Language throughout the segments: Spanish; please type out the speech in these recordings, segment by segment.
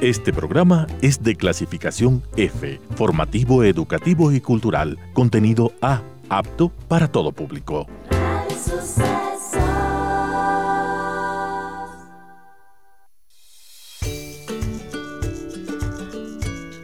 Este programa es de clasificación F, formativo, educativo y cultural, contenido A, apto para todo público.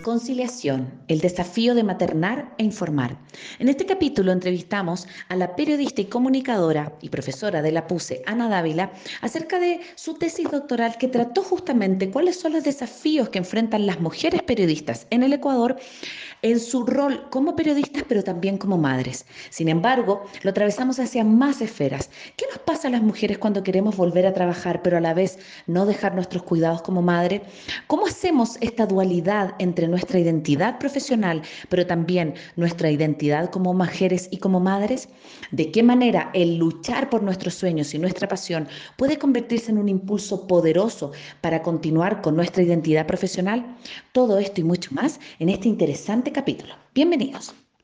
Conciliación, el desafío de maternar e informar. En este capítulo entrevistamos a la periodista y comunicadora y profesora de la PUSE, Ana Dávila, acerca de su tesis doctoral que trató justamente cuáles son los desafíos que enfrentan las mujeres periodistas en el Ecuador en su rol como periodistas, pero también como madres. Sin embargo, lo atravesamos hacia más esferas. ¿Qué nos pasa a las mujeres cuando queremos volver a trabajar, pero a la vez no dejar nuestros cuidados como madre? ¿Cómo hacemos esta dualidad entre nuestra identidad profesional, pero también nuestra identidad como mujeres y como madres? ¿De qué manera el luchar por nuestros sueños y nuestra pasión puede convertirse en un impulso poderoso para continuar con nuestra identidad profesional? Todo esto y mucho más en este interesante capítulo. Bienvenidos.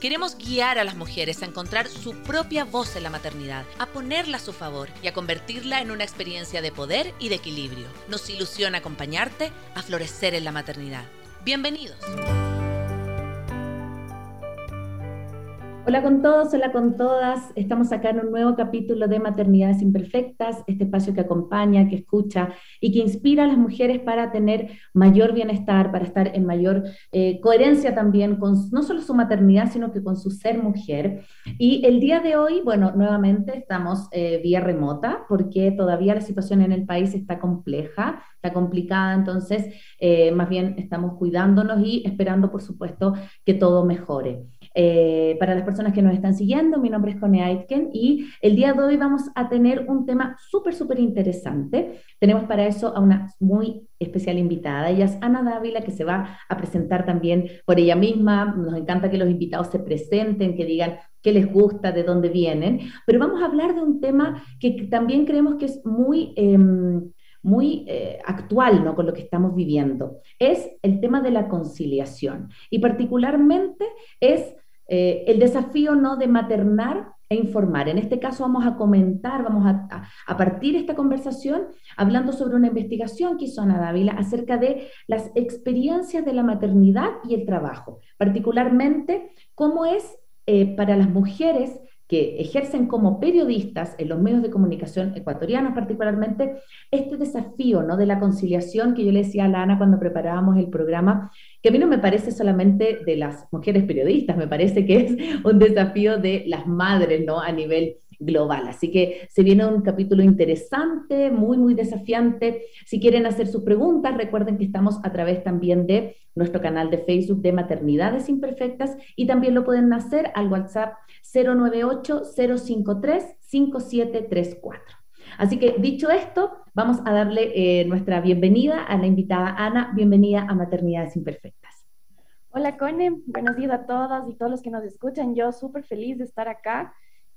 Queremos guiar a las mujeres a encontrar su propia voz en la maternidad, a ponerla a su favor y a convertirla en una experiencia de poder y de equilibrio. Nos ilusiona acompañarte a florecer en la maternidad. Bienvenidos. Hola con todos, hola con todas. Estamos acá en un nuevo capítulo de Maternidades Imperfectas, este espacio que acompaña, que escucha y que inspira a las mujeres para tener mayor bienestar, para estar en mayor eh, coherencia también con no solo su maternidad, sino que con su ser mujer. Y el día de hoy, bueno, nuevamente estamos eh, vía remota porque todavía la situación en el país está compleja, está complicada, entonces eh, más bien estamos cuidándonos y esperando, por supuesto, que todo mejore. Eh, para las personas que nos están siguiendo, mi nombre es Connie Aitken y el día de hoy vamos a tener un tema súper, súper interesante. Tenemos para eso a una muy especial invitada. Ella es Ana Dávila, que se va a presentar también por ella misma. Nos encanta que los invitados se presenten, que digan qué les gusta, de dónde vienen. Pero vamos a hablar de un tema que también creemos que es muy... Em, muy eh, actual ¿no? con lo que estamos viviendo, es el tema de la conciliación. Y particularmente es eh, el desafío no de maternar e informar. En este caso vamos a comentar, vamos a, a, partir esta conversación hablando sobre una investigación que hizo Ana Dávila acerca de las experiencias de la maternidad y el trabajo, particularmente cómo es eh, para las mujeres que ejercen como periodistas en los medios de comunicación ecuatorianos particularmente, este desafío ¿no? de la conciliación que yo le decía a la Ana cuando preparábamos el programa, que a mí no me parece solamente de las mujeres periodistas, me parece que es un desafío de las madres ¿no? a nivel global. Así que se viene un capítulo interesante, muy, muy desafiante. Si quieren hacer sus preguntas, recuerden que estamos a través también de nuestro canal de Facebook de Maternidades Imperfectas y también lo pueden hacer al WhatsApp 098-053-5734. Así que dicho esto, vamos a darle eh, nuestra bienvenida a la invitada Ana. Bienvenida a Maternidades Imperfectas. Hola, Cone. Buenos días a todas y todos los que nos escuchan. Yo súper feliz de estar acá.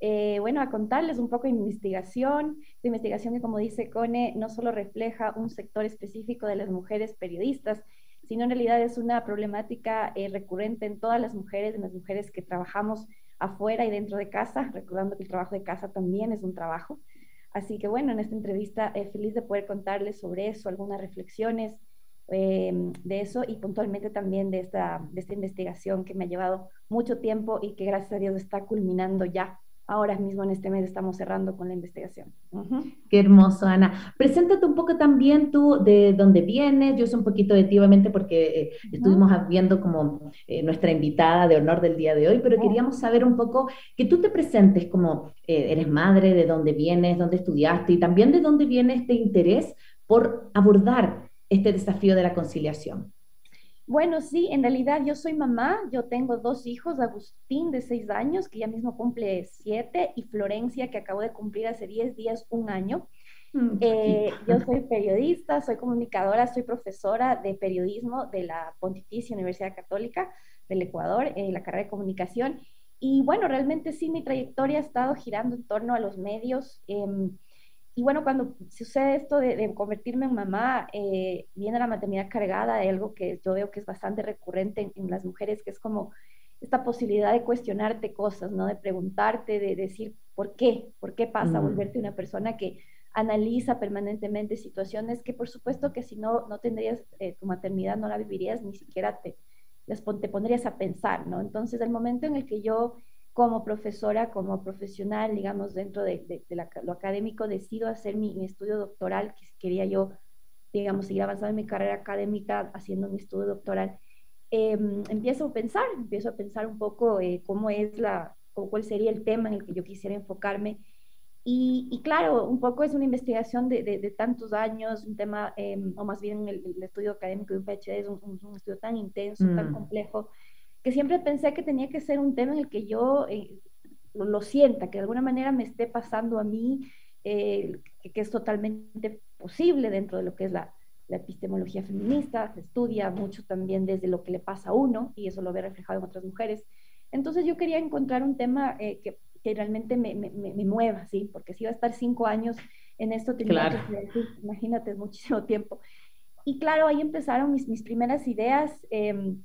Eh, bueno, a contarles un poco de investigación, de investigación que, como dice Cone, no solo refleja un sector específico de las mujeres periodistas, sino en realidad es una problemática eh, recurrente en todas las mujeres, en las mujeres que trabajamos afuera y dentro de casa, recordando que el trabajo de casa también es un trabajo. Así que bueno, en esta entrevista eh, feliz de poder contarles sobre eso, algunas reflexiones em, de eso y puntualmente también de esta, de esta investigación que me ha llevado mucho tiempo y que gracias a Dios está culminando ya ahora mismo en este mes estamos cerrando con la investigación. Qué hermoso, Ana. Preséntate un poco también tú de dónde vienes. Yo sé un poquito de ti, obviamente, porque eh, estuvimos viendo como eh, nuestra invitada de honor del día de hoy, pero queríamos saber un poco que tú te presentes como eh, eres madre, de dónde vienes, dónde estudiaste y también de dónde viene este interés por abordar este desafío de la conciliación. Bueno, sí, en realidad yo soy mamá, yo tengo dos hijos, Agustín de seis años, que ya mismo cumple siete, y Florencia, que acabo de cumplir hace diez días un año. Mm, eh, yo soy periodista, soy comunicadora, soy profesora de periodismo de la Pontificia Universidad Católica del Ecuador, en la carrera de comunicación. Y bueno, realmente sí, mi trayectoria ha estado girando en torno a los medios. Em, y bueno, cuando sucede esto de, convertirme en mamá, eh, viene la maternidad cargada de algo que yo veo que es bastante recurrente en, las mujeres, que es como esta posibilidad de cuestionarte cosas, ¿no? De preguntarte, de decir, ¿por qué? ¿Por qué pasa? Mm. Volverte una persona que analiza permanentemente situaciones que por supuesto que si no, no tendrías eh, tu maternidad, no la vivirías, ni siquiera te, te pondrías a pensar, ¿no? Entonces, el momento en el que yo como profesora, como profesional, digamos, dentro de, lo académico, decido hacer mi, estudio doctoral, que quería yo, digamos, seguir avanzando en mi carrera académica haciendo mi estudio doctoral, em, empiezo a pensar, empiezo a pensar un poco eh, cómo es la, cuál sería el tema en el que yo quisiera enfocarme. Y, claro, un poco es una investigación de, tantos años, un tema, em, o más bien el, estudio académico de un PhD es un, estudio tan intenso, tan mm. complejo, que siempre pensé que tenía que ser un tema en el que yo eh, lo, sienta, que de alguna manera me esté pasando a mí, eh, que, es totalmente posible dentro de lo que es la, epistemología feminista, se estudia mucho también desde lo que le pasa a uno y eso lo ve reflejado en otras mujeres. Entonces yo quería encontrar un tema eh, que, que, realmente me, me, me, mueva, ¿sí? Porque si iba a estar cinco años en esto, tenía que, imagínate, es muchísimo tiempo. Y claro, ahí empezaron mis, mis primeras ideas. Eh,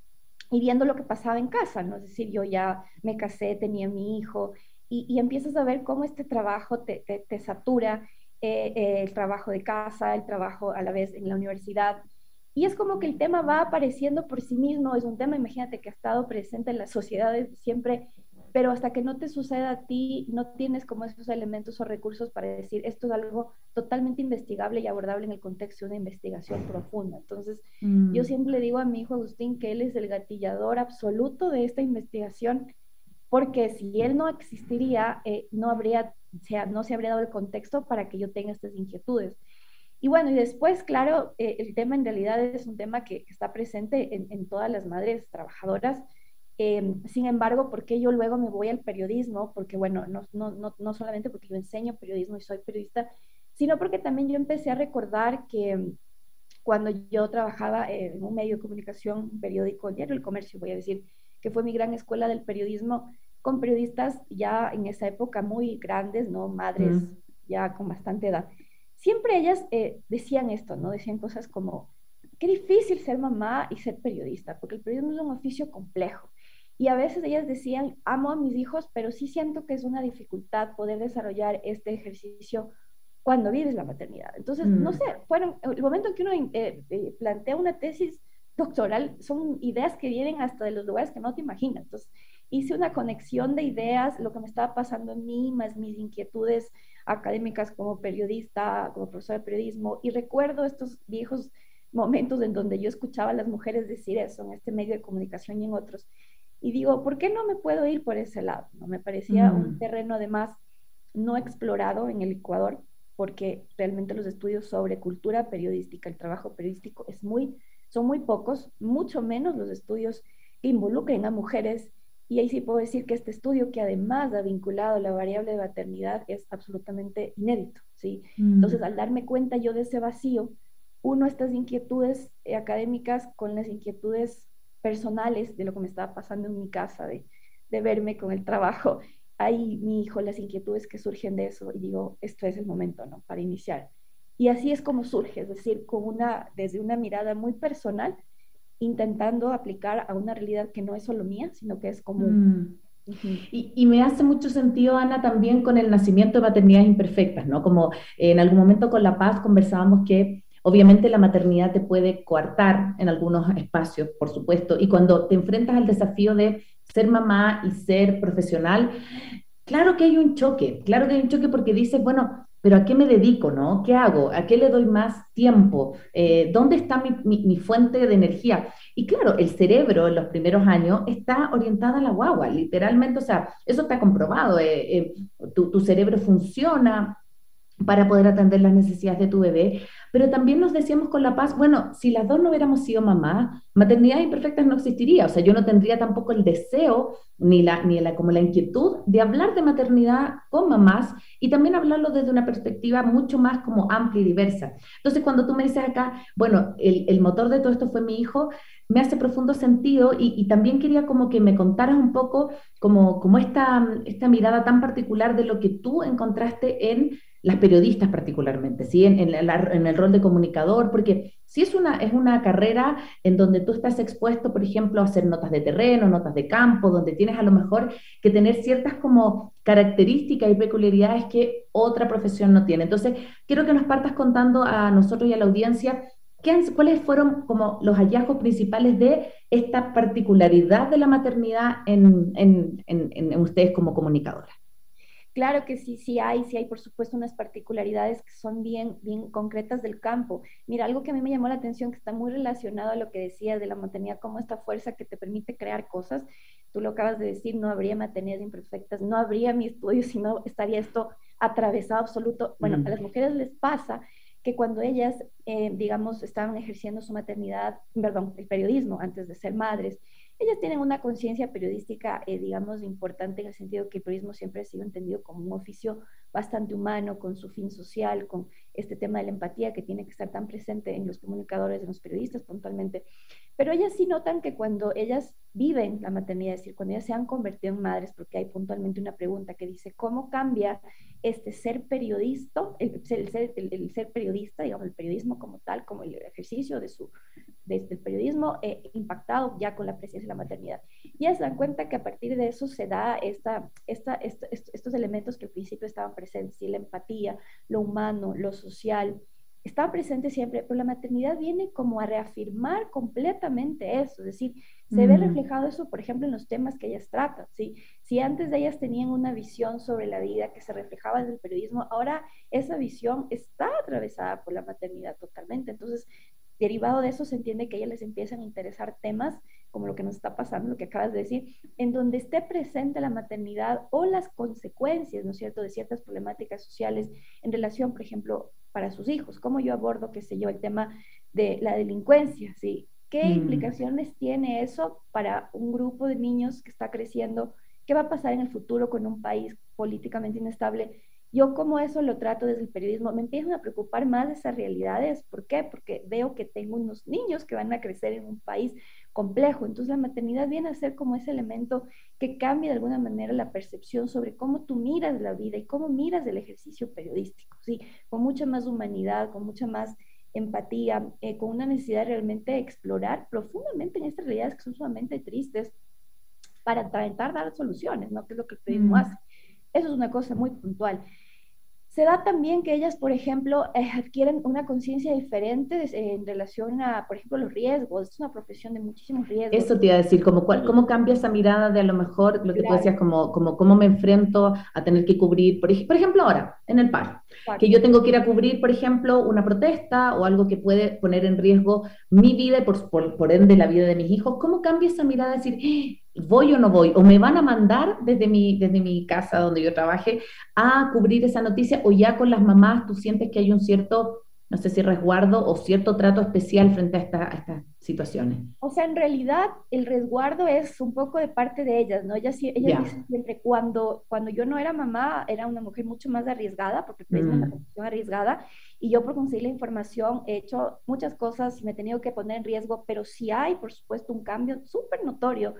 y viendo lo que pasaba en casa, ¿no? Es decir, yo ya me casé, tenía mi hijo, y, empiezas a ver cómo este trabajo te, te, satura, eh, eh, el trabajo de casa, el trabajo a la vez en la universidad. Y es como que el tema va apareciendo por sí mismo, es un tema, imagínate, que ha estado presente en las sociedades siempre pero hasta que no te suceda a ti, no tienes como esos elementos o recursos para decir esto es algo totalmente investigable y abordable en el contexto de una investigación profunda. Entonces, yo mm. siempre le digo a mi hijo Agustín que él es el gatillador absoluto de esta investigación, porque si él no existiría, eh, no, habría, sea, no se habría dado el contexto para que yo tenga estas inquietudes. Y bueno, y después, claro, eh, el tema en realidad es un tema que, está presente en, en todas las madres trabajadoras Em, sin embargo, ¿por qué yo luego me voy al periodismo? Porque, bueno, no, no, no, no, solamente porque yo enseño periodismo y soy periodista, sino porque también yo empecé a recordar que em, cuando yo trabajaba en un medio de comunicación, un periódico, diario El Comercio, voy a decir, que fue mi gran escuela del periodismo, con periodistas ya en esa época muy grandes, ¿no? Madres ya con bastante edad. Siempre ellas eh, decían esto, ¿no? Decían cosas como, qué difícil ser mamá y ser periodista, porque el periodismo es un oficio complejo y a veces ellas decían, amo a mis hijos, pero sí siento que es una dificultad poder desarrollar este ejercicio cuando vives la maternidad. Entonces, no mm. sé, fueron, el momento en que uno eh, eh, plantea una tesis doctoral, son ideas que vienen hasta de los lugares que no te imaginas. Entonces, hice una conexión de ideas, lo que me estaba pasando en mí, más mis inquietudes académicas como periodista, como profesora de periodismo, y recuerdo estos viejos momentos en donde yo escuchaba a las mujeres decir eso en este medio de comunicación y en otros. Y digo, ¿por qué no me puedo ir por ese lado? ¿No? Me parecía un mm. terreno además no explorado en el Ecuador, porque realmente los estudios sobre cultura periodística, el trabajo periodístico es muy, son muy pocos, mucho menos los estudios que involucren a mujeres. Y ahí sí puedo decir que este estudio, que además ha vinculado la variable de maternidad, es absolutamente inédito. ¿sí? Mm. Entonces, al darme cuenta yo de ese vacío, uno estas inquietudes académicas con las inquietudes personales de lo que me estaba pasando en mi casa, de, de verme con el trabajo. Ahí mi hijo, las inquietudes que surgen de eso, y digo, esto es el momento, ¿no? Para iniciar. Y así es como surge, es decir, con una, desde una mirada muy personal, intentando aplicar a una realidad que no es solo mía, sino que es común. Mm. y, y, me hace mucho sentido, Ana, también con el nacimiento de maternidades imperfectas, ¿no? Como en algún momento con La Paz conversábamos que Obviamente la maternidad te puede coartar en algunos espacios, por supuesto, y cuando te enfrentas al desafío de ser mamá y ser profesional, claro que hay un choque, claro que hay un choque porque dices, bueno, pero ¿a qué me dedico, no? ¿Qué hago? ¿A qué le doy más tiempo? Eh, ¿Dónde está mi, fuente de energía? Y claro, el cerebro en los primeros años está orientado a la guagua, literalmente, o sea, eso está comprobado, eh, eh, tu, tu cerebro funciona para poder atender las necesidades de tu bebé, pero también nos decíamos con La Paz, bueno, si las dos no hubiéramos sido mamás, maternidad imperfectas no existiría, o sea, yo no tendría tampoco el deseo ni la, ni la, como la inquietud de hablar de maternidad con mamás y también hablarlo desde una perspectiva mucho más como amplia y diversa. Entonces, cuando tú me dices acá, bueno, el, el motor de todo esto fue mi hijo, me hace profundo sentido y, también quería como que me contaras un poco como, como esta, esta mirada tan particular de lo que tú encontraste en las periodistas particularmente, ¿sí? En, el rol de comunicador, porque si es una, es una carrera en donde tú estás expuesto, por ejemplo, a hacer notas de terreno, notas de campo, donde tienes a lo mejor que tener ciertas como características y peculiaridades que otra profesión no tiene. Entonces, quiero que nos partas contando a nosotros y a la audiencia ¿Qué, ¿Cuáles fueron como los hallazgos principales de esta particularidad de la maternidad en, en, en, en ustedes como comunicadoras? Claro que sí, sí hay, sí hay por supuesto unas particularidades que son bien, bien concretas del campo. Mira, algo que a mí me llamó la atención, que está muy relacionado a lo que decías de la maternidad como esta fuerza que te permite crear cosas. Tú lo acabas de decir, no habría maternidades imperfectas, no habría mi estudio si no estaría esto atravesado absoluto. Bueno, mm. a las mujeres les pasa que cuando ellas, eh, digamos, estaban ejerciendo su maternidad, perdón, el periodismo antes de ser madres, ellas tienen una conciencia periodística, eh, digamos, importante en el sentido que el periodismo siempre ha sido entendido como un oficio bastante humano, con su fin social, con este tema de la empatía que tiene que estar tan presente en los comunicadores, en los periodistas puntualmente. Pero ellas sí notan que cuando ellas viven la maternidad, es decir, cuando ellas se han convertido en madres, porque hay puntualmente una pregunta que dice, ¿cómo cambia este ser periodista, el, ser, periodista, digamos, el periodismo como tal, como el ejercicio de su, del periodismo eh, impactado ya con la presencia de la maternidad? Y ellas dan cuenta que a partir de eso se da esta, esta, estos elementos que al principio estaban presentes, la empatía, lo humano, lo social, está presente siempre, pero la maternidad viene como a reafirmar completamente eso, es decir, se ve reflejado eso, por ejemplo, en los temas que ellas tratan, ¿sí? Si antes de ellas tenían una visión sobre la vida que se reflejaba en el periodismo, ahora esa visión está atravesada por la maternidad totalmente, entonces, derivado de eso se entiende que a ellas les empiezan a interesar temas como lo que nos está pasando, lo que acabas de decir, en donde esté presente la maternidad o las consecuencias, ¿no es cierto?, de ciertas problemáticas sociales en relación, por ejemplo, para sus hijos. ¿Cómo yo abordo, qué sé yo, el tema de la delincuencia? ¿sí? ¿Qué mm. implicaciones tiene eso para un grupo de niños que está creciendo? ¿Qué va a pasar en el futuro con un país políticamente inestable? Yo como eso lo trato desde el periodismo, me empiezan a preocupar más de esas realidades. ¿Por qué? Porque veo que tengo unos niños que van a crecer en un país complejo. Entonces la maternidad viene a ser como ese elemento que cambia de alguna manera la percepción sobre cómo tú miras la vida y cómo miras el ejercicio periodístico, ¿sí? Con mucha más humanidad, con mucha más empatía, eh, con una necesidad de realmente explorar profundamente en estas realidades que son sumamente tristes para intentar dar soluciones, ¿no? Que es lo que el periodismo mm. hace. Eso es una cosa muy puntual. Se da también que ellas, por ejemplo, eh, adquieren una conciencia diferente en relación a, por ejemplo, los riesgos. Es una profesión de muchísimos riesgos. Eso te iba a decir, como cuál, ¿cómo cambia esa mirada de a lo mejor, lo que tú decías, como, como cómo me enfrento a tener que cubrir, por, por ejemplo, ahora, en el paro, que yo tengo que ir a cubrir, por ejemplo, una protesta o algo que puede poner en riesgo mi vida y por, por, por ende la vida de mis hijos. ¿Cómo cambia esa mirada de decir, voy o no voy, o me van a mandar desde mi, desde mi casa donde yo trabaje a cubrir esa noticia, o ya con las mamás tú sientes que hay un cierto, no sé si resguardo o cierto trato especial frente a, esta, a estas situaciones. O sea, en realidad el resguardo es un poco de parte de ellas, ¿no? Ellas, ellas dicen siempre, cuando, cuando yo no era mamá, era una mujer mucho más arriesgada, porque es una mm. profesión arriesgada, y yo por conseguir la información he hecho muchas cosas y me he tenido que poner en riesgo, pero sí hay, por supuesto, un cambio súper notorio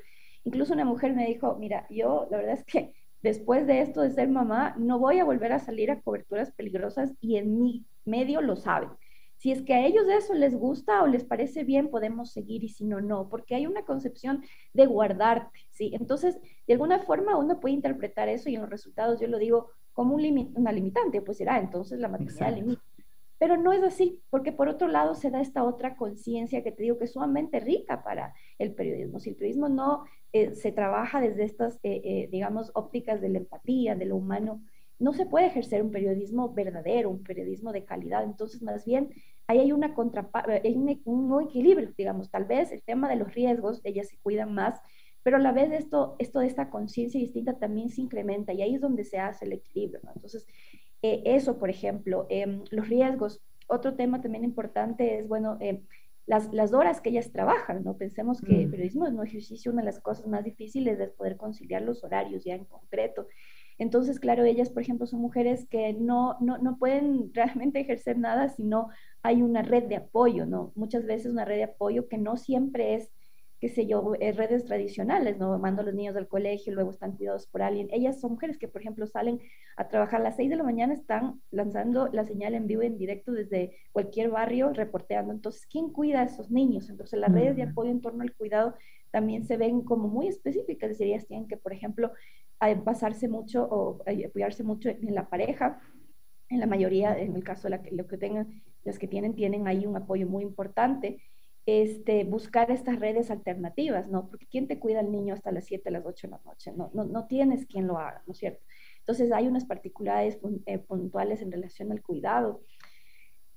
Incluso una mujer me dijo, mira, yo la verdad es que después de esto de ser mamá, no voy a volver a salir a coberturas peligrosas y en mi medio lo saben. Si es que a ellos eso les gusta o les parece bien, podemos seguir y si no, no, porque hay una concepción de guardarte, ¿sí? Entonces, de alguna forma uno puede interpretar eso y en los resultados yo lo digo como un una limitante, pues será, entonces la maternidad limita. Pero no es así, porque por otro lado se da esta otra conciencia que te digo que es sumamente rica para el periodismo. Si el periodismo no eh, se trabaja desde estas, eh, eh, digamos, ópticas de la empatía, de lo humano, no se puede ejercer un periodismo verdadero, un periodismo de calidad. Entonces, más bien, ahí hay una hay un, un, equilibrio, digamos. Tal vez el tema de los riesgos, ellas se cuidan más, pero a la vez esto, esto de esta conciencia distinta también se incrementa y ahí es donde se hace el equilibrio. Entonces, Eh, eso, por ejemplo, em, los riesgos. Otro tema también importante es, bueno, em, las, las, horas que ellas trabajan, ¿no? Pensemos que el mm. periodismo es un ejercicio, una de las cosas más difíciles es poder conciliar los horarios ya en concreto. Entonces, claro, ellas, por ejemplo, son mujeres que no, no, no pueden realmente ejercer nada si no hay una red de apoyo, ¿no? Muchas veces una red de apoyo que no siempre es qué sé yo, eh, redes tradicionales, ¿no? Mando a los niños al colegio, luego están cuidados por alguien. Ellas son mujeres que, por ejemplo, salen a trabajar a las 6 de la mañana, están lanzando la señal en vivo, en directo desde cualquier barrio, reporteando. Entonces, ¿quién cuida a esos niños? Entonces, las redes de apoyo en torno al cuidado también se ven como muy específicas. Es decir, ellas tienen que, por ejemplo, basarse mucho o apoyarse mucho en la pareja. En la mayoría, en el caso de la que, lo que tengan, las que tienen, tienen ahí un apoyo muy importante este, buscar estas redes alternativas, ¿no? Porque ¿quién te cuida al niño hasta las 7, las 8 de la noche? No, no, no tienes quien lo haga, ¿no es cierto? Entonces hay unas particularidades eh, puntuales en relación al cuidado.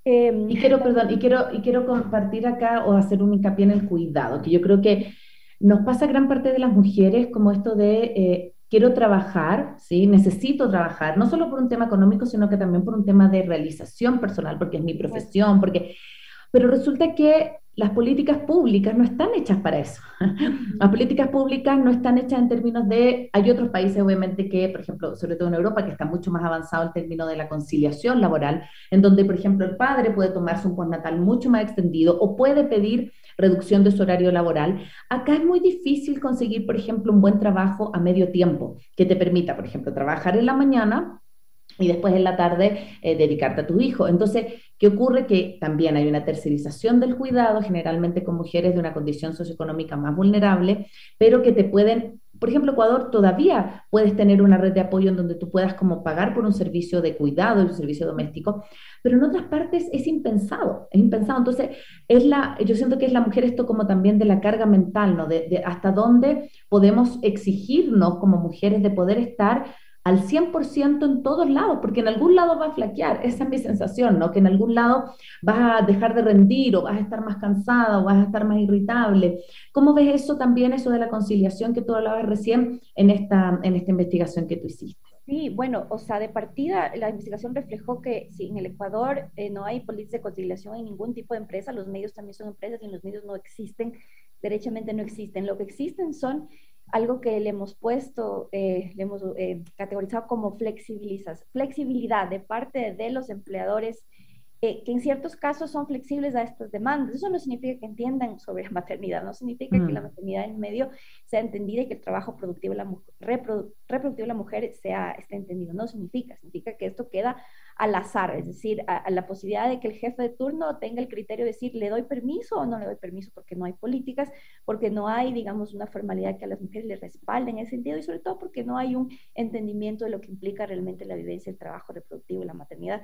Em, y quiero, perdón, y quiero, y quiero compartir acá o hacer un hincapié en el cuidado, que yo creo que nos pasa gran parte de las mujeres como esto de eh, quiero trabajar, ¿sí? necesito trabajar, no solo por un tema económico, sino que también por un tema de realización personal, porque es mi profesión, porque... Pero resulta que las políticas públicas no están hechas para eso. Las políticas públicas no están hechas en términos de, hay otros países obviamente que, por ejemplo, sobre todo en Europa, que está mucho más avanzado el término de la conciliación laboral, en donde, por ejemplo, el padre puede tomarse un postnatal mucho más extendido o puede pedir reducción de su horario laboral. Acá es muy difícil conseguir, por ejemplo, un buen trabajo a medio tiempo que te permita, por ejemplo, trabajar en la mañana y después en la tarde eh, dedicarte a tu hijo. Entonces, ¿qué ocurre? Que también hay una tercerización del cuidado, generalmente con mujeres de una condición socioeconómica más vulnerable, pero que te pueden, por ejemplo, Ecuador todavía puedes tener una red de apoyo en donde tú puedas como pagar por un servicio de cuidado, un servicio doméstico, pero en otras partes es impensado, es impensado. Entonces, es la, yo siento que es la mujer esto como también de la carga mental, ¿no? De, de hasta dónde podemos exigirnos como mujeres de poder estar al 100% en todos lados, porque en algún lado va a flaquear, esa es mi sensación, ¿no? Que en algún lado vas a dejar de rendir o vas a estar más cansada o vas a estar más irritable. ¿Cómo ves eso también, eso de la conciliación que tú hablabas recién en esta, en esta investigación que tú hiciste? Sí, bueno, o sea, de partida la investigación reflejó que si en el Ecuador eh, no hay políticas de conciliación en ningún tipo de empresa, los medios también son empresas y los medios no existen, derechamente no existen. Lo que existen son algo que le hemos puesto, eh, le hemos eh, categorizado como flexibilidad de parte de los empleadores que en ciertos casos son flexibles a estas demandas. Eso no significa que entiendan sobre la maternidad, no significa que la mm. maternidad en medio sea entendida y que el trabajo productivo de la reproductivo de la mujer sea, esté entendido. No significa, significa que esto queda al azar, es decir, a, la posibilidad de que el jefe de turno tenga el criterio de decir, ¿le doy permiso o no le doy permiso? Porque no hay políticas, porque no hay, digamos, una formalidad que a las mujeres les respalde en ese sentido y sobre todo porque no hay un entendimiento de lo que implica realmente la vivencia, el trabajo reproductivo y la maternidad.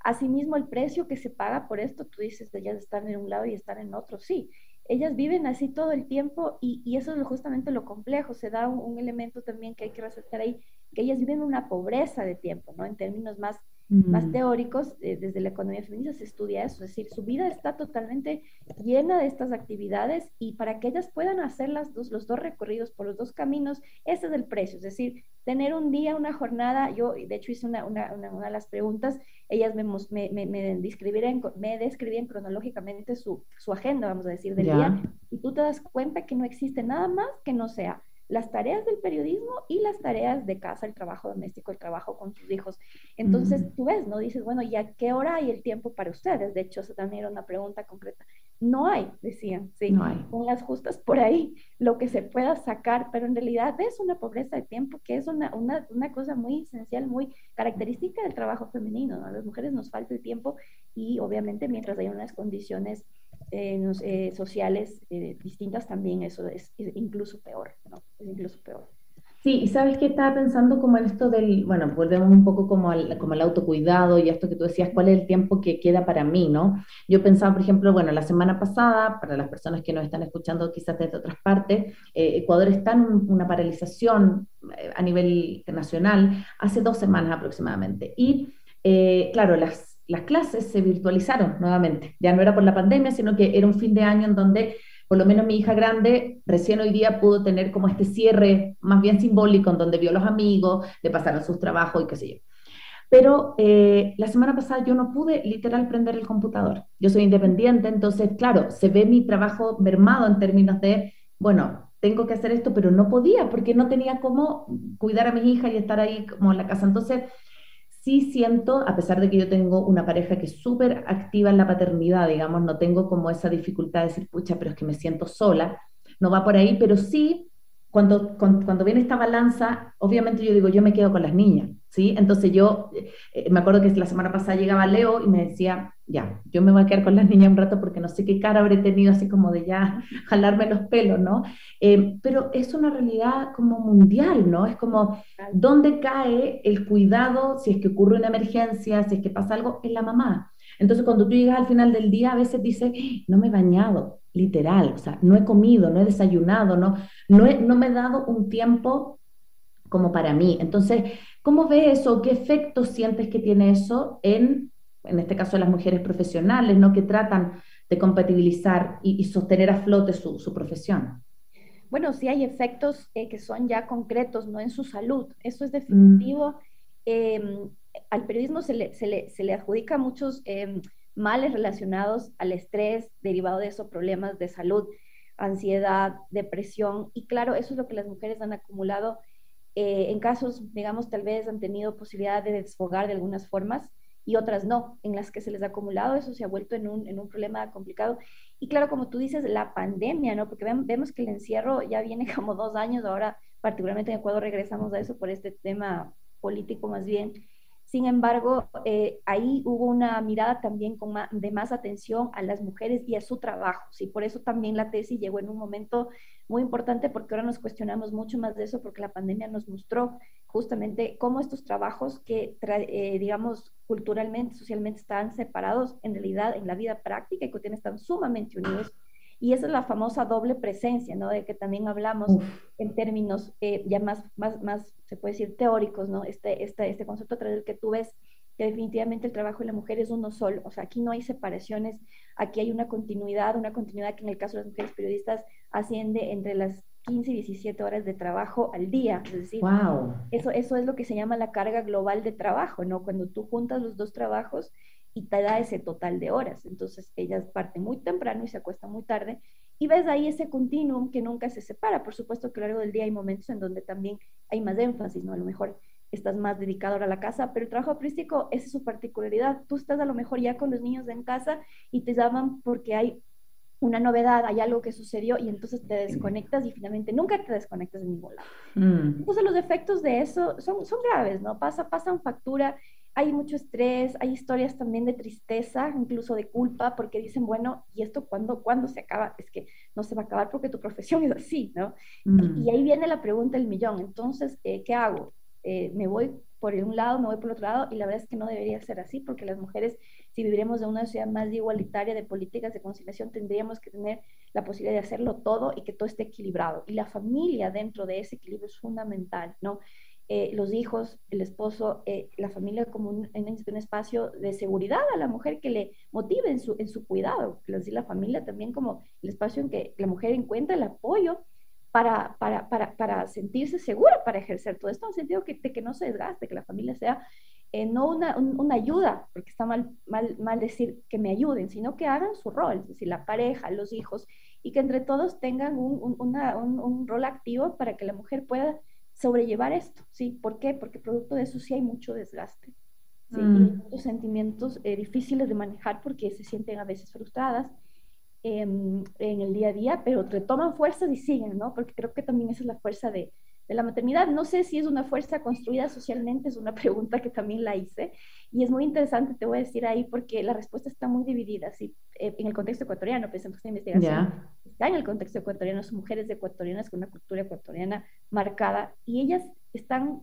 Asimismo, el precio que se paga por esto, tú dices, ellas están en un lado y están en otro, sí. Ellas viven así todo el tiempo y, y eso es justamente lo complejo. Se da un, un, elemento también que hay que resaltar ahí, que ellas viven una pobreza de tiempo, ¿no? En términos más más teóricos, eh, desde la economía feminista se estudia eso, es decir, su vida está totalmente llena de estas actividades y para que ellas puedan hacer las dos, los dos recorridos por los dos caminos, ese es el precio, es decir, tener un día, una jornada, yo de hecho hice una, una, una, de las preguntas, ellas me, me, me, me, describían, me describían cronológicamente su, su agenda, vamos a decir, del día, y tú te das cuenta que no existe nada más que no sea las tareas del periodismo y las tareas de casa, el trabajo doméstico, el trabajo con sus hijos. Entonces, tú ves, ¿no? Dices, bueno, ¿y a qué hora hay el tiempo para ustedes? De hecho, eso también era una pregunta concreta. No hay, decían, sí, no hay. con las justas por ahí, lo que se pueda sacar, pero en realidad es una pobreza de tiempo que es una, una, una cosa muy esencial, muy característica del trabajo femenino, ¿no? A las mujeres nos falta el tiempo y obviamente mientras hay unas condiciones eh, eh, sociales eh, distintas, también eso es, incluso peor, ¿no? Es incluso peor. Sí, y sabes que estaba pensando como en esto del, bueno, volvemos un poco como al, como al autocuidado y esto que tú decías, cuál es el tiempo que queda para mí, ¿no? Yo pensaba, por ejemplo, bueno, la semana pasada, para las personas que nos están escuchando quizás desde otras partes, Ecuador está en una paralización a nivel nacional hace dos semanas aproximadamente. Y claro, las las clases se virtualizaron nuevamente. Ya no era por la pandemia, sino que era un fin de año en donde por lo menos mi hija grande recién hoy día pudo tener como este cierre más bien simbólico en donde vio a los amigos, le pasaron sus trabajos y qué sé yo. pero eh, la semana pasada yo no pude literal prender el computador. Yo soy independiente, entonces, claro, se ve mi trabajo mermado en términos de, bueno, tengo que hacer esto, pero no podía porque no tenía cómo cuidar a mis hijas y estar ahí como en la casa. Entonces, sí siento, a pesar de que yo tengo una pareja que es súper activa en la paternidad, digamos, no tengo como esa dificultad de decir, pucha, pero es que me siento sola, no va por ahí, pero sí cuando, cuando, viene esta balanza, obviamente yo digo, yo me quedo con las niñas, ¿sí? Entonces yo eh, me acuerdo que la semana pasada llegaba Leo y me decía, ya, yo me voy a quedar con las niñas un rato porque no sé qué cara habré tenido así como de ya jalarme los pelos, ¿no? Eh, pero es una realidad como mundial, ¿no? Es como, ¿dónde cae el cuidado si es que ocurre una emergencia, si es que pasa algo? En la mamá. Entonces cuando tú llegas al final del día, a veces dices, no me he bañado, literal, o sea, no he comido, no he desayunado, no, no, no me he dado un tiempo como para mí. Entonces, ¿cómo ves eso? ¿Qué efectos sientes que tiene eso en, en este caso, las mujeres profesionales, ¿no? Que tratan de compatibilizar y, sostener a flote su, su, profesión. Bueno, sí hay efectos eh, que son ya concretos, ¿no? En su salud. Eso es definitivo. Mm. Em, al periodismo se le, se adjudica muchos... Eh, males relacionados al estrés, derivado de esos problemas de salud, ansiedad, depresión. Y claro, eso es lo que las mujeres han acumulado. Eh, en casos, digamos, tal vez han tenido posibilidad de desfogar de algunas formas y otras no, en las que se les ha acumulado, eso se ha vuelto en un, en un problema complicado. Y claro, como tú dices, la pandemia, ¿no? Porque vemos que el encierro ya viene como dos años, ahora particularmente en Ecuador regresamos a eso por este tema político más bien. Sin embargo, eh, ahí hubo una mirada también con de más atención a las mujeres y a su trabajo. ¿sí? Por eso también la tesis llegó en un momento muy importante porque ahora nos cuestionamos mucho más de eso porque la pandemia nos mostró justamente cómo estos trabajos que, eh, digamos, culturalmente, socialmente están separados, en realidad en la vida práctica y que están sumamente unidos y esa es la famosa doble presencia, ¿no? De que también hablamos en términos eh, ya más, más, más, se puede decir, teóricos, ¿no? Este, este, este concepto a través del que tú ves que definitivamente el trabajo de la mujer es uno solo. O sea, aquí no hay separaciones, aquí hay una continuidad, una continuidad que en el caso de las mujeres periodistas asciende entre las 15 y 17 horas de trabajo al día. Es decir, wow. eso, eso es lo que se llama la carga global de trabajo, ¿no? Cuando tú juntas los dos trabajos y te da ese total de horas. Entonces, ellas parten muy temprano y se acuestan muy tarde y ves ahí ese continuum que nunca se separa. Por supuesto que a lo largo del día hay momentos en donde también hay más énfasis, ¿no? A lo mejor estás más dedicado ahora a la casa, pero el trabajo artístico es su particularidad. Tú estás a lo mejor ya con los niños en casa y te llaman porque hay una novedad, hay algo que sucedió y entonces te desconectas y finalmente nunca te desconectas de ningún lado. Mm. Entonces los efectos de eso son, son graves, ¿no? Pasa, pasan factura hay mucho estrés, hay historias también de tristeza, incluso de culpa, porque dicen, bueno, ¿y esto cuándo, cuándo se acaba? Es que no se va a acabar porque tu profesión es así, ¿no? Y, mm. ahí viene la pregunta del millón. Entonces, eh, ¿qué hago? Eh, ¿Me voy por un lado, me voy por otro lado? Y la verdad es que no debería ser así, porque las mujeres, si viviremos en una sociedad más igualitaria de políticas de conciliación, tendríamos que tener la posibilidad de hacerlo todo y que todo esté equilibrado. Y la familia dentro de ese equilibrio es fundamental, ¿no? Eh, los hijos, el esposo, eh, la familia como un, un, espacio de seguridad a la mujer que le motive en su, en su cuidado, decir, la familia también como el espacio en que la mujer encuentra el apoyo para, para, para, para sentirse segura para ejercer todo esto, en el sentido que, de que no se desgaste, que la familia sea eh, no una, una, ayuda, porque está mal, mal, mal decir que me ayuden, sino que hagan su rol, es decir, la pareja, los hijos, y que entre todos tengan un, una, un, un rol activo para que la mujer pueda sobrellevar esto, ¿sí? ¿Por qué? Porque producto de eso sí hay mucho desgaste, ¿sí? Y muchos sentimientos eh, difíciles de manejar porque se sienten a veces frustradas em, en el día a día, pero retoman fuerzas y siguen, ¿no? Porque creo que también esa es la fuerza de, de la maternidad. No sé si es una fuerza construida socialmente, es una pregunta que también la hice, y es muy interesante, te voy a decir ahí, porque la respuesta está muy dividida, ¿sí? Eh, en el contexto ecuatoriano, pensando esta investigación, está en el contexto ecuatoriano, son mujeres ecuatorianas con una cultura ecuatoriana marcada, y ellas están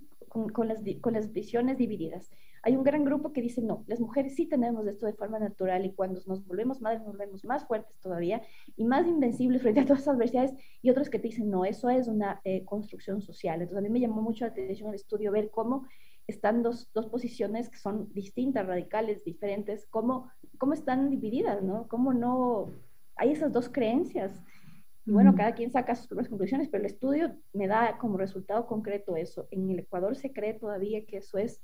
con, las, con las visiones divididas. Hay un gran grupo que dice, no, las mujeres sí tenemos esto de forma natural y cuando nos volvemos madres nos volvemos más fuertes todavía y más invencibles frente a todas las adversidades y otros que te dicen, no, eso es una eh, construcción social. Entonces a mí me llamó mucho la atención el estudio ver cómo están dos, dos, posiciones que son distintas, radicales, diferentes, cómo, cómo están divididas, ¿no? Cómo no hay esas dos creencias. Y bueno, cada quien saca sus propias conclusiones, pero el estudio me da como resultado concreto eso. En el Ecuador se cree todavía que eso es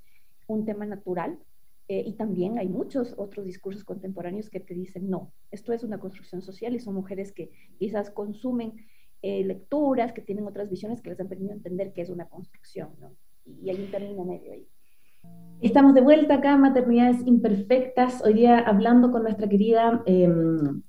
un tema natural. Eh, y también hay muchos otros discursos contemporáneos que te dicen, no, esto es una construcción social y son mujeres que quizás consumen eh, lecturas, que tienen otras visiones que les han permitido entender que es una construcción, ¿no? Y hay un término medio ahí. Estamos de vuelta acá, Maternidades Imperfectas, hoy día hablando con nuestra querida em,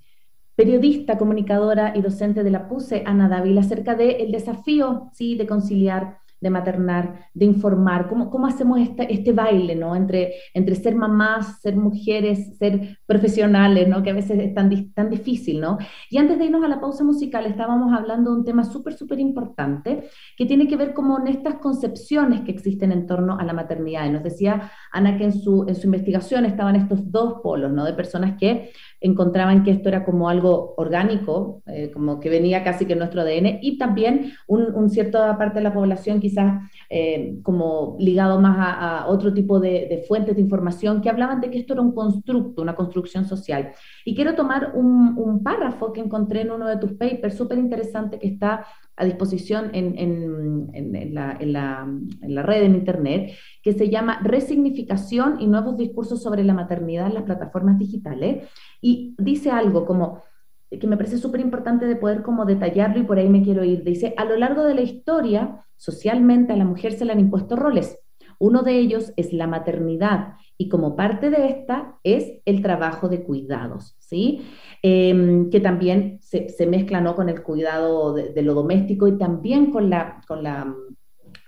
periodista, comunicadora y docente de la PUSE, Ana Dávila, acerca del desafío ¿sí? de conciliar de maternar, de informar, cómo, cómo hacemos este, este baile, ¿no? Entre, entre ser mamás, ser mujeres, ser profesionales, ¿no? Que a veces es tan, tan difícil, ¿no? Y antes de irnos a la pausa musical, estábamos hablando de un tema súper, súper importante, que tiene que ver como en estas concepciones que existen en torno a la maternidad. Y nos decía Ana que en su, en su investigación estaban estos dos polos, ¿no? De personas que encontraban que esto era como algo orgánico, eh, como que venía casi que en nuestro ADN, y también un, un cierta parte de la población quizás eh, como ligado más a, otro tipo de, fuentes de información que hablaban de que esto era un constructo, una construcción social. Y quiero tomar un, un párrafo que encontré en uno de tus papers, súper interesante, que está a disposición en, en, en, la, la, en, la, red en Internet, que se llama Resignificación y nuevos discursos sobre la maternidad en las plataformas digitales. Y dice algo como que me parece súper importante de poder como detallarlo y por ahí me quiero ir. Dice, a lo largo de la historia, socialmente a la mujer se le han impuesto roles. Uno de ellos es la maternidad y como parte de esta es el trabajo de cuidados, ¿sí? Em, que también se, se, mezcla ¿no? con el cuidado de, lo doméstico y también con la, con la,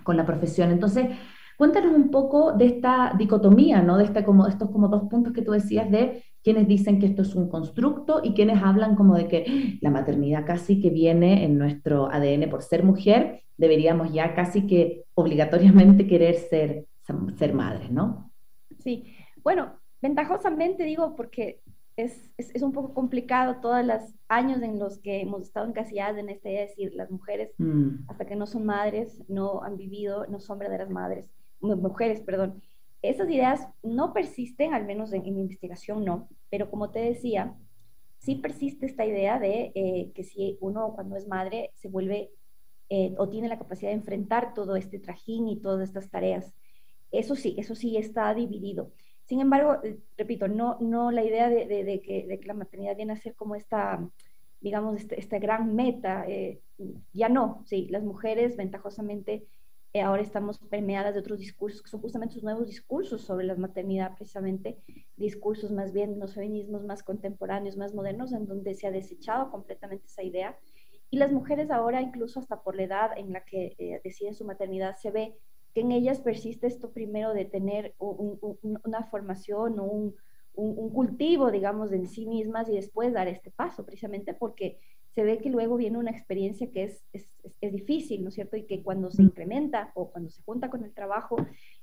con la profesión. Entonces, cuéntanos un poco de esta dicotomía, ¿no? De esta, como, estos como dos puntos que tú decías de quienes dicen que esto es un constructo y quienes hablan como de que ¡ah! la maternidad casi que viene en nuestro ADN por ser mujer, deberíamos ya casi que obligatoriamente querer ser, ser madres, ¿no? Sí, bueno, ventajosamente digo porque es, es, un poco complicado todos los años en los que hemos estado encasilladas en esta idea de decir, las mujeres, mm. hasta que no son madres, no han vivido, no son verdaderas madres, mujeres, perdón. Esas ideas no persisten, al menos en, mi investigación no, pero como te decía, sí persiste esta idea de eh, que si uno cuando es madre se vuelve eh, o tiene la capacidad de enfrentar todo este trajín y todas estas tareas. Eso sí, eso sí está dividido. Sin embargo, eh, repito, no, no la idea de, de, que, de, que, la maternidad viene a ser como esta, digamos, este, esta gran meta, ya no, sí, las mujeres ventajosamente eh, ahora estamos permeadas de otros discursos, que son justamente sus nuevos discursos sobre la maternidad, precisamente discursos más bien, los feminismos más contemporáneos, más modernos, en donde se ha desechado completamente esa idea. Y las mujeres ahora, incluso hasta por la edad en la que deciden su maternidad, se ve que en ellas persiste esto primero de tener una formación o un, cultivo, digamos, en sí mismas y después dar este paso, precisamente porque se ve que luego viene una experiencia que es, es, difícil, ¿no es cierto? Y que cuando se incrementa o cuando se junta con el trabajo,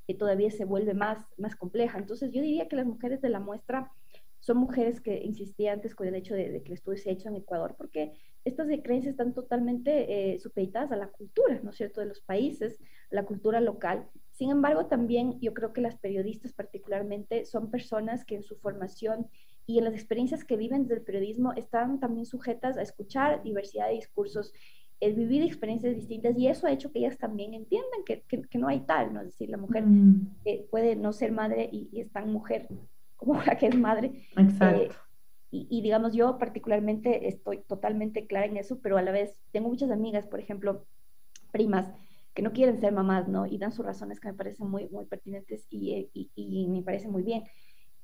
eh, todavía se vuelve más, más compleja. Entonces yo diría que las mujeres de la muestra son mujeres que insistí antes con el hecho de, que el estudio se ha hecho en Ecuador, porque estas creencias están totalmente eh, supeditadas a la cultura, ¿no es cierto?, de los países, la cultura local. Sin embargo, también yo creo que las periodistas particularmente son personas que en su formación y en las experiencias que viven del periodismo están también sujetas a escuchar diversidad de discursos, el vivir experiencias distintas y eso ha hecho que ellas también entiendan que, que, no hay tal, ¿no? Es decir, la mujer mm. eh, puede no ser madre y, y es tan mujer como la que es madre. Exacto. Eh, y, digamos, yo particularmente estoy totalmente clara en eso, pero a la vez tengo muchas amigas, por ejemplo, primas, que no quieren ser mamás, ¿no? Y dan sus razones que me parecen muy, muy pertinentes y, eh, y, y me parece muy bien.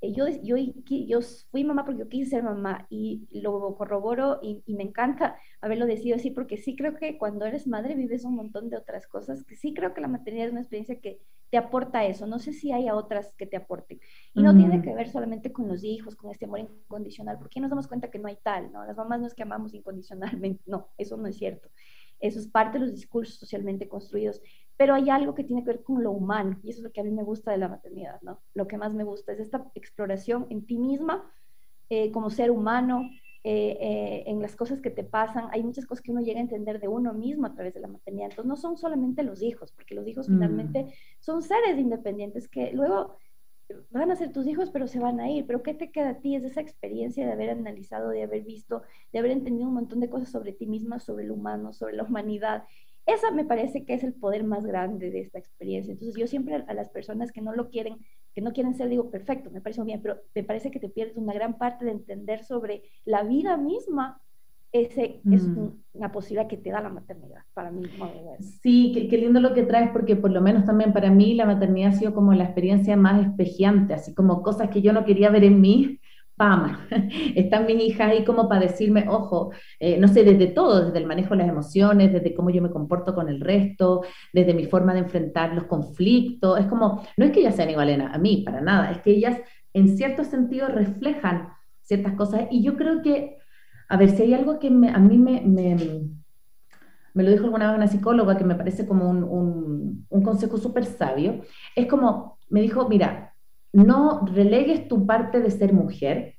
Eh, yo, yo, yo fui mamá porque yo quise ser mamá y lo corroboro y, y, me encanta haberlo decidido así porque sí creo que cuando eres madre vives un montón de otras cosas que sí creo que la maternidad es una experiencia que te aporta eso. No sé si hay otras que te aporten. Y no tiene que ver solamente con los hijos, con este amor incondicional, porque nos damos cuenta que no hay tal, ¿no? Las mamás no es que amamos incondicionalmente, no, eso no es cierto. Eso es parte de los discursos socialmente construidos pero hay algo que tiene que ver con lo humano y eso es lo que a mí me gusta de la maternidad, ¿no? Lo que más me gusta es esta exploración en ti misma eh, como ser humano, eh, eh, en las cosas que te pasan. Hay muchas cosas que uno llega a entender de uno mismo a través de la maternidad. Entonces no son solamente los hijos, porque los hijos mm. finalmente son seres independientes que luego van a ser tus hijos, pero se van a ir. Pero ¿qué te queda a ti? Es esa experiencia de haber analizado, de haber visto, de haber entendido un montón de cosas sobre ti misma, sobre el humano, sobre la humanidad esa me parece que es el poder más grande de esta experiencia. Entonces yo siempre a las personas que no lo quieren, que no quieren ser, digo, perfecto, me parece muy bien, pero me parece que te pierdes una gran parte de entender sobre la vida misma. Ese es mm. una posibilidad que te da la maternidad, para mí. Sí, qué, qué, lindo lo que traes, porque por lo menos también para mí la maternidad ha sido como la experiencia más espejiante, así como cosas que yo no quería ver en mí, ¡pam! Están mis hijas ahí como para decirme, ojo, eh, no sé, desde todo, desde el manejo de las emociones, desde cómo yo me comporto con el resto, desde mi forma de enfrentar los conflictos. Es como, no es que ellas sean iguales a mí, para nada, es que ellas en cierto sentido reflejan ciertas cosas. Y yo creo que, a ver, si hay algo que a mí me, me, me, lo dijo alguna vez una psicóloga que me parece como un, un, un consejo súper sabio, es como, me dijo, mira, no relegues tu parte de ser mujer,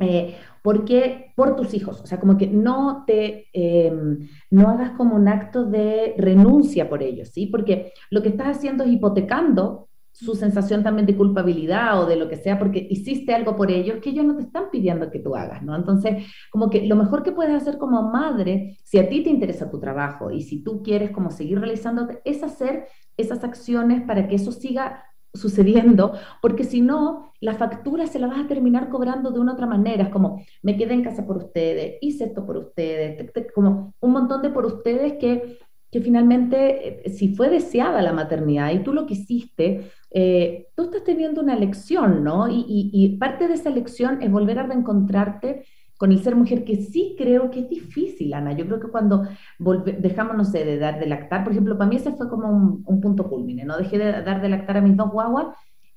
eh, porque por tus hijos, o sea, como que no te, em, no hagas como un acto de renuncia por ellos, ¿sí? Porque lo que estás haciendo es hipotecando su sensación también de culpabilidad o de lo que sea, porque hiciste algo por ellos que ellos no te están pidiendo que tú hagas, ¿no? Entonces, como que lo mejor que puedes hacer como madre, si a ti te interesa tu trabajo y si tú quieres como seguir realizándote, es hacer esas acciones para que eso siga sucediendo, porque si no, la factura se la vas a terminar cobrando de una otra manera. Es como, me quedé en casa por ustedes, hice esto por ustedes, como un montón de por ustedes que, que finalmente, eh, si fue deseada la maternidad y tú lo quisiste, eh, tú estás teniendo una lección, ¿no? Y, y, y parte de esa lección es volver a reencontrarte con el ser mujer, que sí creo que es difícil, Ana. Yo creo que cuando dejamos, no sé, de dar de lactar, por ejemplo, para mí ese fue como un, punto culmine, ¿no? Dejé de dar de lactar a mis dos guaguas,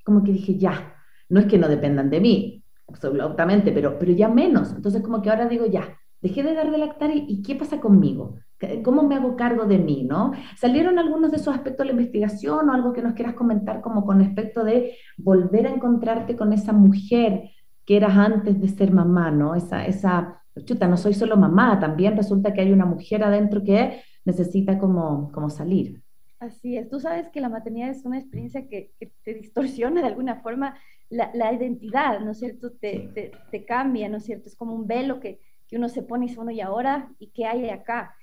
como que dije, ya, no es que no dependan de mí, absolutamente, pero, pero ya menos. Entonces, como que ahora digo, ya, dejé de dar de lactar y, ¿qué pasa conmigo? ¿Cómo me hago cargo de mí, no? ¿Salieron algunos de esos aspectos de la investigación o algo que nos quieras comentar como con respecto de volver a encontrarte con esa mujer que eras antes de ser mamá, ¿no? Esa, esa, chuta, no soy solo mamá, también resulta que hay una mujer adentro que necesita como, como salir. Así es, tú sabes que la maternidad es una experiencia que, te distorsiona de alguna forma la, la identidad, ¿no es cierto? Te, te, te, cambia, ¿no es cierto? Es como un velo que, que uno se pone y dice, bueno, ¿y ahora? ¿Y qué hay acá?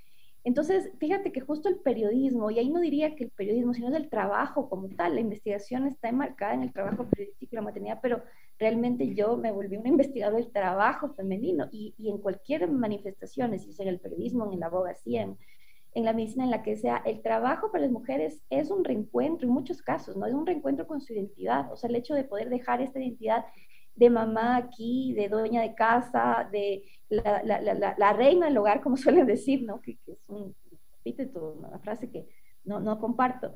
Entonces, fíjate que justo el periodismo, y ahí no diría que el periodismo, sino el trabajo como tal, la investigación está enmarcada en el trabajo periodístico y la maternidad, pero realmente yo me volví una investigadora del trabajo femenino y, en cualquier manifestación, sea en el periodismo, en la abogacía, en, en, la medicina, en la que sea, el trabajo para las mujeres es un reencuentro en muchos casos, ¿no? Es un reencuentro con su identidad, o sea, el hecho de poder dejar esta identidad de mamá aquí, de dueña de casa, de la, la, la, la reina del hogar, como suelen decir, ¿no? Que, es un epíteto, una frase que no, no comparto.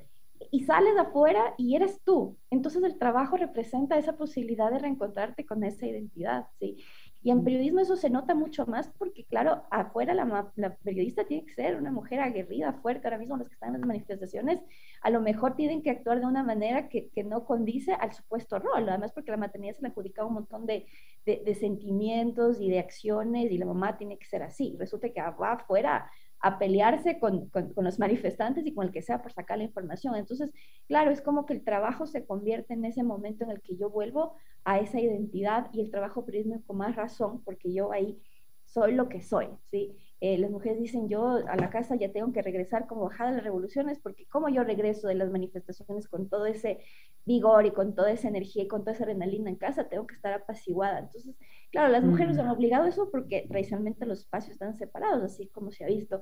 Y sales afuera y eres tú. Entonces el trabajo representa esa posibilidad de reencontrarte con esa identidad, ¿sí? Y en periodismo eso se nota mucho más porque, claro, afuera la, la, periodista tiene que ser una mujer aguerrida, fuerte. Ahora mismo los que están en las manifestaciones a lo mejor tienen que actuar de una manera que, que no condice al supuesto rol. Además, porque la maternidad se le adjudica un montón de, de, de, sentimientos y de acciones y la mamá tiene que ser así. Resulta que va afuera a pelearse con, con, los manifestantes y con el que sea por sacar la información. Entonces, claro, es como que el trabajo se convierte en ese momento en el que yo vuelvo a esa identidad y el trabajo periodismo con más razón, porque yo ahí soy lo que soy, ¿sí? Eh, las mujeres dicen, yo a la casa ya tengo que regresar como bajada de las revoluciones, porque como yo regreso de las manifestaciones con todo ese vigor y con toda esa energía y con toda esa adrenalina en casa, tengo que estar apaciguada. Entonces, claro, las mujeres han obligado eso porque tradicionalmente los espacios están separados, así como se ha visto.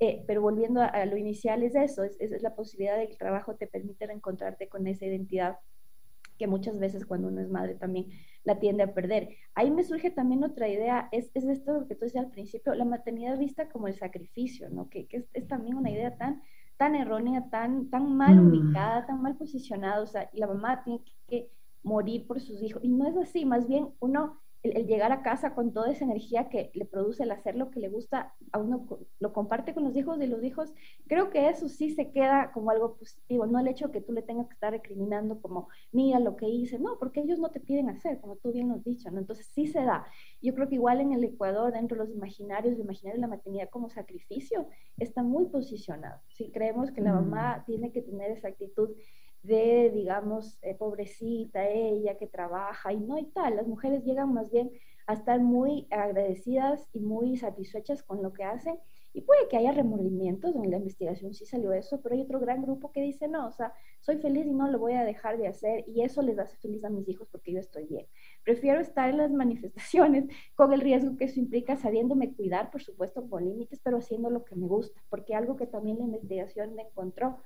Eh, pero volviendo a, lo inicial es eso, es, es la posibilidad de que el trabajo te permite reencontrarte con esa identidad que muchas veces cuando uno es madre también la tiende a perder. Ahí me surge también otra idea, es, es esto que tú decías al principio, la maternidad vista como el sacrificio, ¿no? Que, que es, es, también una idea tan, tan errónea, tan, tan mal mm. ubicada, tan mal posicionada, o sea, la mamá tiene que morir por sus hijos, y no es así, más bien uno el, llegar a casa con toda esa energía que le produce el hacer lo que le gusta, a uno lo comparte con los hijos de los hijos, creo que eso sí se queda como algo positivo, no el hecho que tú le tengas que estar recriminando como, mira lo que hice, no, porque ellos no te piden hacer, como tú bien nos has dicho, ¿no? Entonces sí se da. Yo creo que igual en el Ecuador, dentro de los imaginarios, el imaginario de la maternidad como sacrificio, está muy posicionado. Si creemos que la mm. mamá tiene que tener esa actitud de, digamos, eh, pobrecita ella que trabaja y no y tal. Las mujeres llegan más bien a estar muy agradecidas y muy satisfechas con lo que hacen Y puede que haya remordimientos, en la investigación sí salió eso, pero hay otro gran grupo que dice, no, o sea, soy feliz y no lo voy a dejar de hacer y eso les hace feliz a mis hijos porque yo estoy bien. Prefiero estar en las manifestaciones con el riesgo que eso implica, sabiéndome cuidar, por supuesto, con límites, pero haciendo lo que me gusta, porque algo que también la investigación me encontró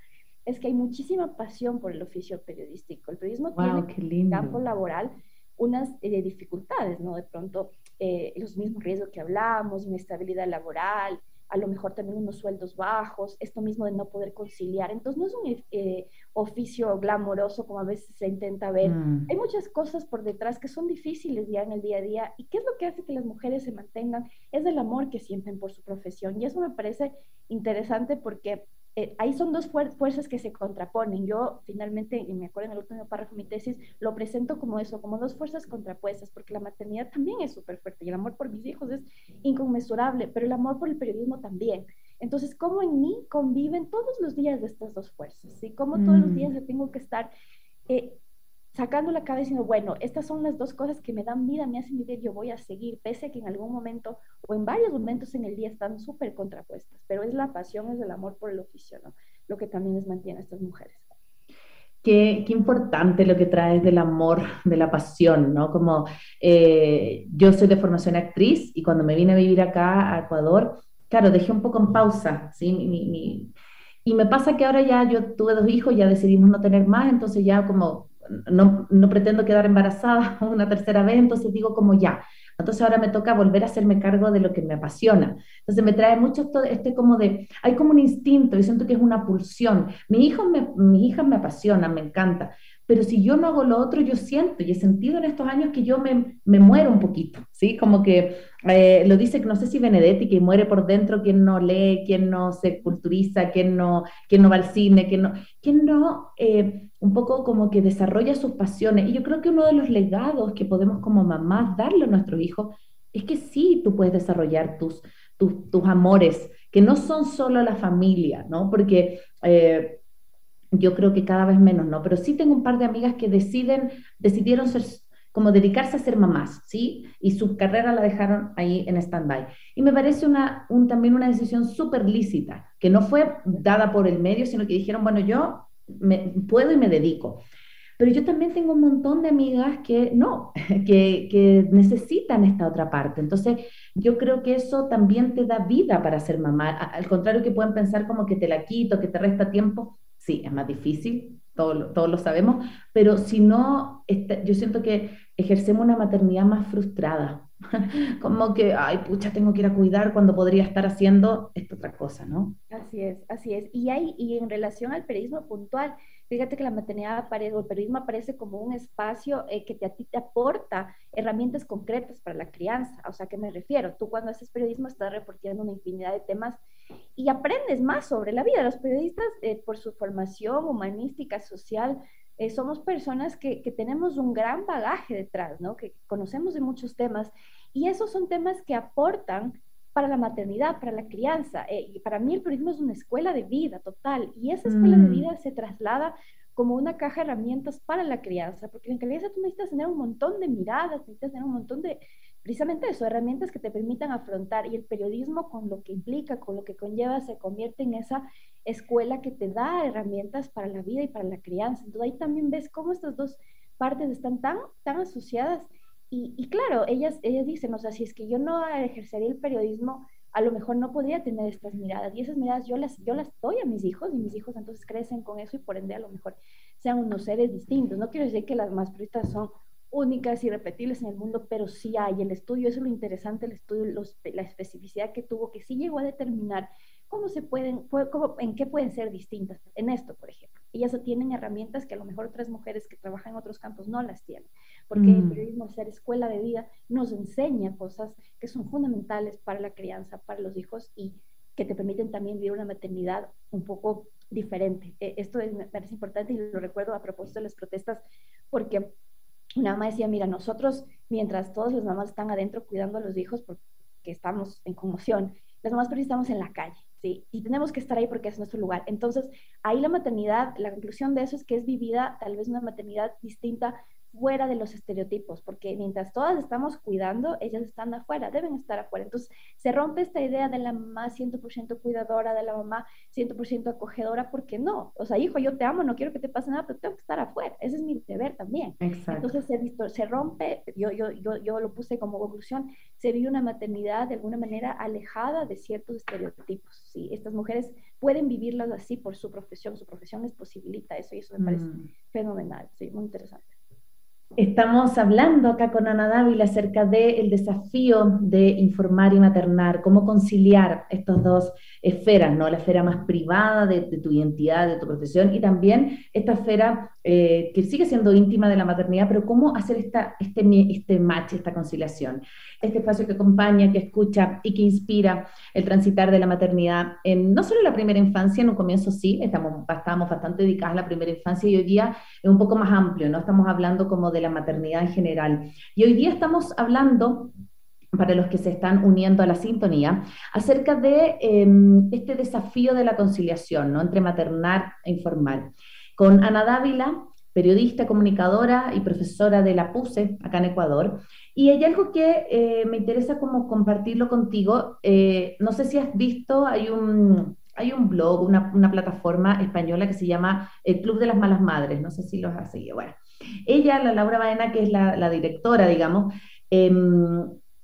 es que hay muchísima pasión por el oficio periodístico. El periodismo tiene en campo laboral unas eh, dificultades, ¿no? De pronto, eh, los mismos riesgos que hablábamos, inestabilidad laboral, a lo mejor también unos sueldos bajos, esto mismo de no poder conciliar. Entonces no es un eh, oficio glamoroso como a veces se intenta ver. Mm. Hay muchas cosas por detrás que son difíciles ya en el día a día. ¿Y qué es lo que hace que las mujeres se mantengan? Es el amor que sienten por su profesión. Y eso me parece interesante porque eh, ahí son dos fuerzas que se contraponen. Yo finalmente, y me acuerdo en el último párrafo de mi tesis, lo presento como eso, como dos fuerzas contrapuestas, porque la maternidad también es súper fuerte y el amor por mis hijos es inconmensurable, pero el amor por el periodismo también. Entonces, ¿cómo en mí conviven todos los días de estas dos fuerzas? ¿sí? ¿Cómo todos los mm. días yo tengo que estar eh, sacando la cabeza diciendo, bueno, estas son las dos cosas que me dan vida, me hacen vivir, yo voy a seguir, pese a que en algún momento o en varios momentos en el día están súper contrapuestas, pero es la pasión, es el amor por el oficio, ¿no? Lo que también les mantiene a estas mujeres. Qué, qué, importante lo que traes del amor, de la pasión, ¿no? Como eh, yo soy de formación actriz y cuando me vine a vivir acá a Ecuador, claro, dejé un poco en pausa, ¿sí? y me pasa que ahora ya yo tuve dos hijos, ya decidimos no tener más, entonces ya como no, no, pretendo quedar embarazada una tercera vez, entonces digo como ya. Entonces ahora me toca volver a hacerme cargo de lo que me apasiona. Entonces me trae mucho esto, este como de, hay como un instinto, y siento que es una pulsión. Mi hijo me, mis me apasionan, me encanta, pero si yo no hago lo otro, yo siento y he sentido en estos años que yo me, me muero un poquito, ¿sí? Como que eh, lo dice, no sé si Benedetti, que muere por dentro quien no lee, quien no se culturiza, quien no, quien no va al cine, quien no, quien no eh, un poco como que desarrolla sus pasiones. Y yo creo que uno de los legados que podemos como mamás darle a nuestros hijos es que sí, tú puedes desarrollar tus, tus, tus amores, que no son solo la familia, ¿no? Porque... Eh, yo creo que cada vez menos, ¿no? Pero sí tengo un par de amigas que deciden, decidieron ser, como dedicarse a ser mamás, ¿sí? Y su carrera la dejaron ahí en stand-by. Y me parece una, un, también una decisión súper lícita, que no fue dada por el medio, sino que dijeron, bueno, yo me, puedo y me dedico. Pero yo también tengo un montón de amigas que no, que, que necesitan esta otra parte. Entonces, yo creo que eso también te da vida para ser mamá. Al contrario que pueden pensar como que te la quito, que te resta tiempo, sí, es más difícil, todos, todos lo sabemos, pero si no, yo siento que ejercemos una maternidad más frustrada, como que, ay, pucha, tengo que ir a cuidar cuando podría estar haciendo esta otra cosa, ¿no? Así es, así es. Y, hay, y en relación al periodismo puntual, Fíjate que la maternidad aparece, o el periodismo aparece como un espacio eh, que te, a ti te aporta herramientas concretas para la crianza. O sea, ¿a qué me refiero? Tú cuando haces periodismo estás reportando una infinidad de temas y aprendes más sobre la vida. Los periodistas, eh, por su formación humanística, social, eh, somos personas que, que, tenemos un gran bagaje detrás, ¿no? Que conocemos de muchos temas y esos son temas que aportan para la maternidad, para la crianza. Eh, y para mí el periodismo es una escuela de vida total y esa escuela de mm. vida se traslada como una caja de herramientas para la crianza, porque en crianza tú necesitas tener un montón de miradas, necesitas tener un montón de, precisamente eso, herramientas que te permitan afrontar y el periodismo con lo que implica, con lo que conlleva, se convierte en esa escuela que te da herramientas para la vida y para la crianza. Entonces ahí también ves cómo estas dos partes están tan, tan asociadas y, claro, ellas, ellas dicen, o sea, si es que yo no ejercería el periodismo, a lo mejor no podría tener estas miradas. Y esas miradas yo las, yo las doy a mis hijos y mis hijos entonces crecen con eso y por ende a lo mejor sean unos seres distintos. No quiero decir que las más periodistas son únicas y repetibles en el mundo, pero sí hay. El estudio, eso es lo interesante, el estudio, la especificidad que tuvo, que sí llegó a determinar cómo se pueden, cómo, en qué pueden ser distintas. En esto, por ejemplo. Ellas tienen herramientas que a lo mejor otras mujeres que trabajan en otros campos no las tienen porque el mm. periodismo, ser escuela de vida, nos enseña cosas que son fundamentales para la crianza, para los hijos y que te permiten también vivir una maternidad un poco diferente. E, esto es, me parece importante y lo recuerdo a propósito de las protestas, porque una mamá decía, mira, nosotros, mientras todas las mamás están adentro cuidando a los hijos porque estamos en conmoción, las mamás pero estamos en la calle, ¿sí? Y tenemos que estar ahí porque es nuestro lugar. Entonces, ahí la maternidad, la conclusión de eso es que es vivida tal vez una maternidad distinta fuera de los estereotipos, porque mientras todas estamos cuidando, ellas están afuera, deben estar afuera. Entonces, se rompe esta idea de la mamá 100% cuidadora, de la mamá 100% acogedora, porque no, o sea, hijo, yo te amo, no quiero que te pase nada, pero tengo que estar afuera, ese es mi deber también. Entonces, se, se rompe, yo, yo, yo, yo lo puse como conclusión, se vive una maternidad de alguna manera alejada de ciertos estereotipos. ¿sí? Estas mujeres pueden vivirlas así por su profesión, su profesión les posibilita eso y eso me parece mm. fenomenal, sí, muy interesante. Estamos hablando acá con Ana Dávila acerca del desafío de informar y maternar, cómo conciliar estas dos esferas, ¿no? La esfera más privada de, tu identidad, de tu profesión, y también esta esfera eh, que sigue siendo íntima de la maternidad, pero cómo hacer esta, este, este match, esta conciliación. Este espacio que acompaña, que escucha y que inspira el transitar de la maternidad, en, no solo la primera infancia, en un comienzo sí, estamos, estábamos bastante dedicadas a la primera infancia y hoy día es un poco más amplio, ¿no? Estamos hablando como de la maternidad en general. Y hoy día estamos hablando para los que se están uniendo a la sintonía, acerca de em, este desafío de la conciliación ¿no? entre maternar e informar. Con Ana Dávila, periodista, comunicadora y profesora de la PUSE, acá en Ecuador. Y hay algo que eh, me interesa como compartirlo contigo. Eh, no sé si has visto, hay un, hay un blog, una, una, plataforma española que se llama El Club de las Malas Madres. No sé si los has seguido. Bueno, ella, la Laura Baena, que es la, directora, digamos, eh,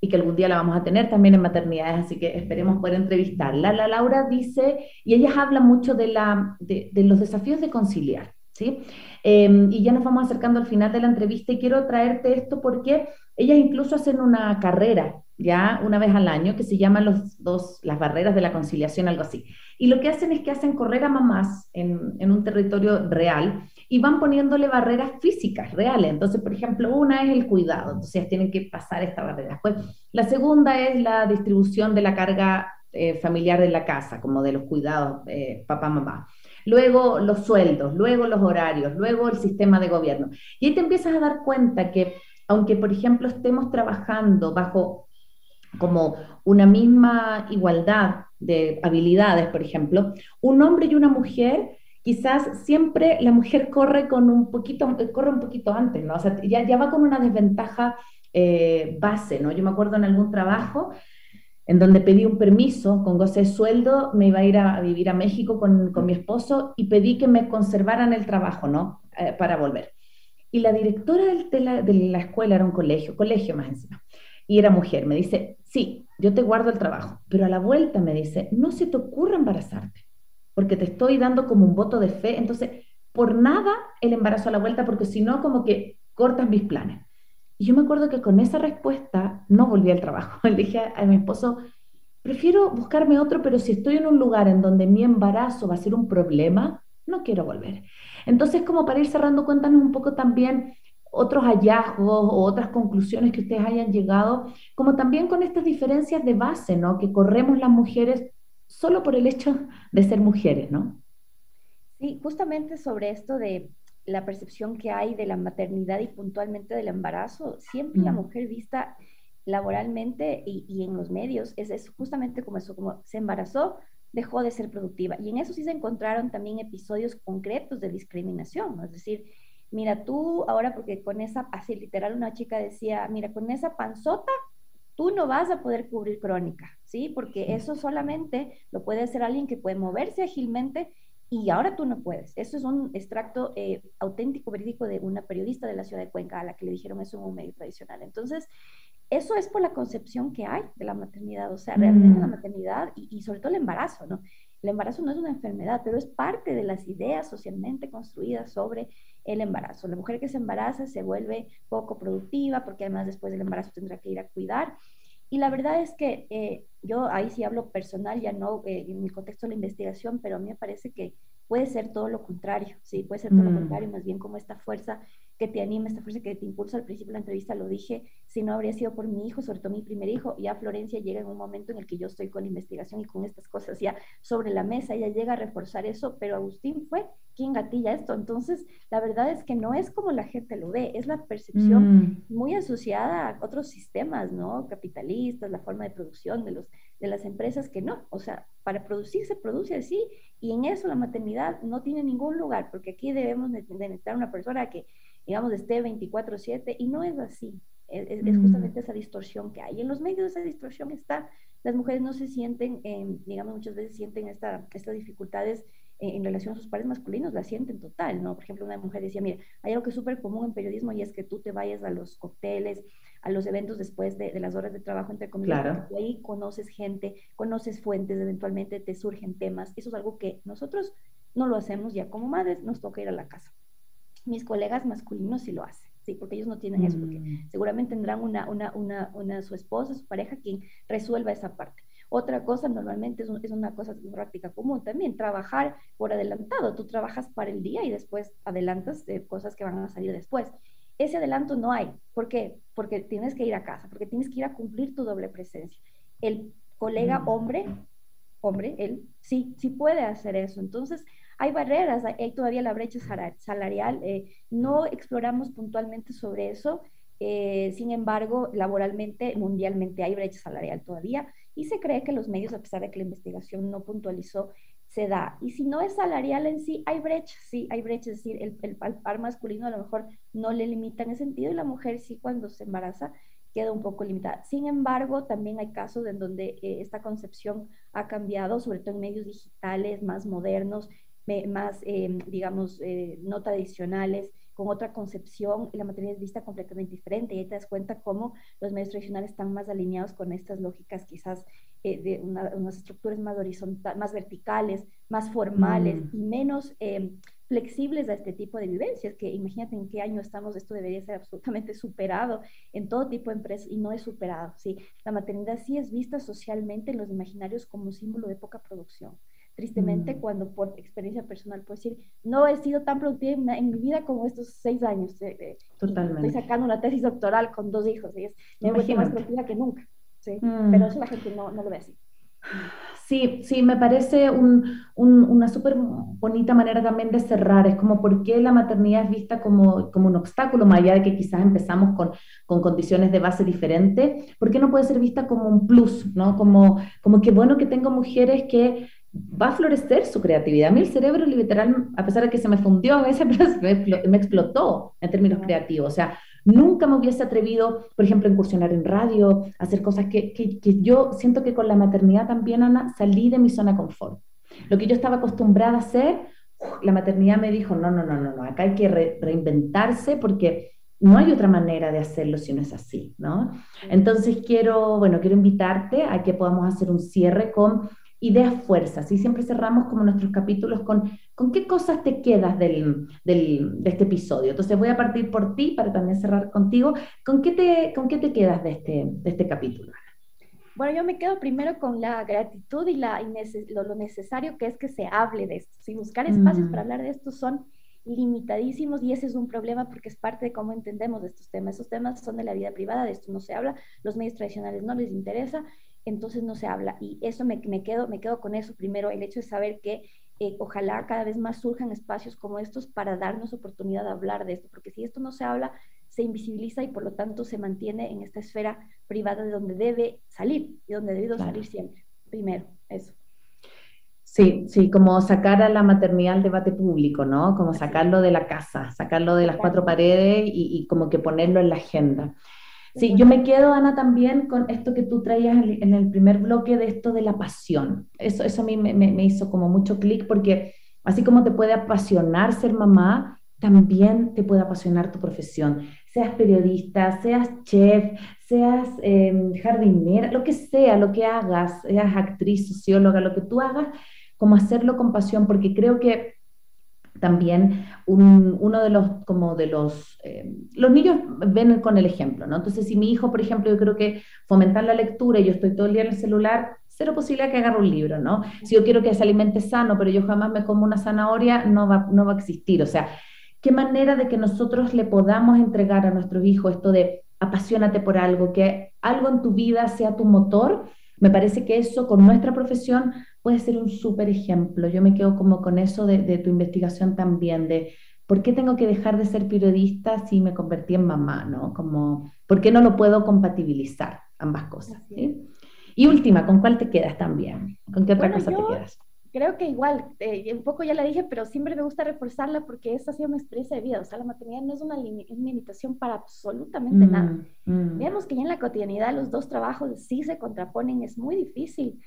y que algún día la vamos a tener también en maternidades, así que esperemos poder entrevistarla. La Laura dice, y ellas hablan mucho de, la, de, los desafíos de conciliar, ¿sí? Em, y ya nos vamos acercando al final de la entrevista y quiero traerte esto porque ellas incluso hacen una carrera, ya una vez al año, que se llama los dos, las barreras de la conciliación, algo así. Y lo que hacen es que hacen correr a mamás en, en un territorio real y van poniéndole barreras físicas reales. Entonces, por ejemplo, una es el cuidado, entonces tienen que pasar esta barrera. Pues, la segunda es la distribución de la carga eh, familiar de la casa, como de los cuidados eh, papá, mamá. Luego los sueldos, luego los horarios, luego el sistema de gobierno. Y ahí te empiezas a dar cuenta que, aunque por ejemplo estemos trabajando bajo como una misma igualdad de habilidades, por ejemplo, un hombre y una mujer quizás siempre la mujer corre con un poquito, corre un poquito antes, ya, ya va con una desventaja eh, base. Yo me acuerdo en algún trabajo en donde pedí un permiso con goce de sueldo, me iba a ir a, vivir a México con, con, mi esposo y pedí que me conservaran el trabajo, ¿no? Eh, para volver. Y la directora de la, de la escuela era un colegio, colegio más encima, y era mujer, me dice, sí, yo te guardo el trabajo, pero a la vuelta me dice, no se te ocurra embarazarte porque te estoy dando como un voto de fe. Entonces, por nada el embarazo a la vuelta, porque si no, como que cortas mis planes. Y yo me acuerdo que con esa respuesta no volví al trabajo. Le dije a, mi esposo, prefiero buscarme otro, pero si estoy en un lugar en donde mi embarazo va a ser un problema, no quiero volver. Entonces, como para ir cerrando, cuéntanos un poco también otros hallazgos o otras conclusiones que ustedes hayan llegado, como también con estas diferencias de base, ¿no? Que corremos las mujeres solo por el hecho de ser mujeres, ¿no? Sí, justamente sobre esto de la percepción que hay de la maternidad y puntualmente del embarazo, siempre la mm. mujer vista laboralmente y, en los medios es, es, justamente como eso, como se embarazó, dejó de ser productiva. Y en eso sí se encontraron también episodios concretos de discriminación, es decir, mira tú ahora, porque con esa, así literal una chica decía, mira, con esa panzota tú no vas a poder cubrir crónica, ¿sí? Porque eso solamente lo puede hacer alguien que puede moverse ágilmente y ahora tú no puedes. Eso es un extracto eh, auténtico, verídico de una periodista de la ciudad de Cuenca a la que le dijeron eso en un medio tradicional. Entonces, eso es por la concepción que hay de la maternidad, o sea, realmente la mm. maternidad y, y, sobre todo el embarazo, ¿no? El embarazo no es una enfermedad, pero es parte de las ideas socialmente construidas sobre el embarazo. La mujer que se embaraza se vuelve poco productiva porque además después del embarazo tendrá que ir a cuidar. Y la verdad es que eh, yo ahí sí hablo personal, ya no eh, en el contexto de la investigación, pero a mí me parece que puede ser todo lo contrario, sí, puede ser todo lo mm. contrario, más bien como esta fuerza que te anima, esta fuerza que te impulsa. Al principio de la entrevista lo dije, si no habría sido por mi hijo, sobre todo mi primer hijo, ya Florencia llega en un momento en el que yo estoy con la investigación y con estas cosas ya sobre la mesa, ella llega a reforzar eso, pero Agustín fue quien gatilla esto. Entonces, la verdad es que no es como la gente lo ve, es la percepción mm. muy asociada a otros sistemas, ¿no? Capitalistas, la forma de producción de, los, de las empresas que no, o sea, para producir se produce así y en eso la maternidad no tiene ningún lugar, porque aquí debemos de necesitar una persona que digamos, esté 24/7 y no es así. Es, mm. justamente esa distorsión que hay. En los medios esa distorsión está, las mujeres no se sienten, digamos, muchas veces sienten esta, estas dificultades en relación a sus pares masculinos, la sienten total, ¿no? Por ejemplo, una mujer decía, mira, hay algo que es súper común en periodismo y es que tú te vayas a los cócteles, a los eventos después de, las horas de trabajo, entre comillas, claro. ahí conoces gente, conoces fuentes, eventualmente te surgen temas. Eso es algo que nosotros no lo hacemos ya como madres, nos toca ir a la casa. Mis colegas masculinos sí lo hacen. Sí, porque ellos no tienen eso, porque mm. seguramente tendrán una, una, una, una, su esposa, su pareja, quien resuelva esa parte. Otra cosa normalmente es, es una cosa práctica común también, trabajar por adelantado. Tú trabajas para el día y después adelantas de cosas que van a salir después. Ese adelanto no hay. ¿Por qué? Porque tienes que ir a casa, porque tienes que ir a cumplir tu doble presencia. El colega mm. hombre, hombre, él sí, sí puede hacer eso. Entonces, hay barreras, hay todavía la brecha salarial. Eh, no exploramos puntualmente sobre eso. Eh, sin embargo, laboralmente, mundialmente hay brecha salarial todavía y se cree que los medios, a pesar de que la investigación no puntualizó, se da. Y si no es salarial en sí, hay brecha, sí, hay brecha, es decir, el, el, par masculino a lo mejor no le limita en ese sentido y la mujer sí cuando se embaraza queda un poco limitada. Sin embargo, también hay casos en donde eh, esta concepción ha cambiado, sobre todo en medios digitales más modernos, más, eh, digamos, eh, no tradicionales, con otra concepción, la maternidad es vista completamente diferente y ahí te das cuenta cómo los medios tradicionales están más alineados con estas lógicas quizás eh, de unas estructuras más horizontales, más verticales, más formales mm. y menos eh, flexibles a este tipo de vivencias, que imagínate en qué año estamos, esto debería ser absolutamente superado en todo tipo de empresas y no es superado, ¿sí? La maternidad sí es vista socialmente en los imaginarios como un símbolo de poca producción tristemente, mm. cuando por experiencia personal puedo decir, no he sido tan productiva en, mi vida como estos seis años. Totalmente. Estoy sacando una tesis doctoral con dos hijos y es me más productiva que nunca. ¿sí? Mm. Pero eso la gente no, no, lo ve así. Sí, sí, me parece un, un, una súper bonita manera también de cerrar. Es como por qué la maternidad es vista como, como un obstáculo, más allá de que quizás empezamos con, con condiciones de base diferentes. ¿Por qué no puede ser vista como un plus? ¿no? Como, como que bueno que tengo mujeres que va a florecer su creatividad. A mí el cerebro literal, a pesar de que se me fundió a veces, me explotó en términos creativos. O sea, nunca me hubiese atrevido, por ejemplo, a incursionar en radio, a hacer cosas que, que, yo siento que con la maternidad también, Ana, salí de mi zona de confort. Lo que yo estaba acostumbrada a hacer, la maternidad me dijo, no, no, no, no, no acá hay que reinventarse porque no hay otra manera de hacerlo si no es así, ¿no? Entonces quiero, bueno, quiero invitarte a que podamos hacer un cierre con ideas fuerzas. Y siempre cerramos como nuestros capítulos con, ¿con qué cosas te quedas del, del, de este episodio? Entonces voy a partir por ti para también cerrar contigo. ¿Con qué te, con qué te quedas de este, de este capítulo? Bueno, yo me quedo primero con la gratitud y la, lo, lo, necesario que es que se hable de esto. Si buscar espacios para hablar de esto son limitadísimos y ese es un problema porque es parte de cómo entendemos estos temas. Esos temas son de la vida privada, de esto no se habla, los medios tradicionales no les interesa entonces no se habla. Y eso me, me, quedo, me quedo con eso primero, el hecho de saber que eh, ojalá cada vez más surjan espacios como estos para darnos oportunidad de hablar de esto, porque si esto no se habla, se invisibiliza y por lo tanto se mantiene en esta esfera privada de donde debe salir y donde debe salir siempre. Primero, eso. Sí, sí, como sacar a la maternidad al debate público, ¿no? Como sacarlo de la casa, sacarlo de las cuatro paredes y, y como que ponerlo en la agenda. Sí, yo me quedo, Ana, también con esto que tú traías en el primer bloque de esto de la pasión. Eso, eso a mí me, hizo como mucho clic porque así como te puede apasionar ser mamá, también te puede apasionar tu profesión. Seas periodista, seas chef, seas em, jardinera, lo que sea, lo que hagas, seas actriz, socióloga, lo que tú hagas, como hacerlo con pasión, porque creo que también uno de los, como de los, eh, los niños ven con el ejemplo, ¿no? Entonces, si mi hijo, por ejemplo, yo creo que fomentar la lectura y yo estoy todo el día en el celular, cero posibilidad que agarre un libro, ¿no? Si yo quiero que se alimente sano, pero yo jamás me como una zanahoria, no va, no va a existir. O sea, ¿qué manera de que nosotros le podamos entregar a nuestros hijos esto de apasionate por algo, que algo en tu vida sea tu motor? Me parece que eso con nuestra profesión puede ser un súper ejemplo. Yo me quedo como con eso de, tu investigación también, de por qué tengo que dejar de ser periodista si me convertí en mamá, ¿no? Como, ¿por qué no lo puedo compatibilizar ambas cosas? Y última, ¿con cuál te quedas también? ¿Con qué otra cosa te quedas? creo que igual, eh, un poco ya la dije, pero siempre me gusta reforzarla porque esa ha sido mi experiencia de vida. O sea, la maternidad no es una, limitación para absolutamente mm, nada. Mm. Vemos que ya en la cotidianidad los dos trabajos sí se contraponen, es muy difícil.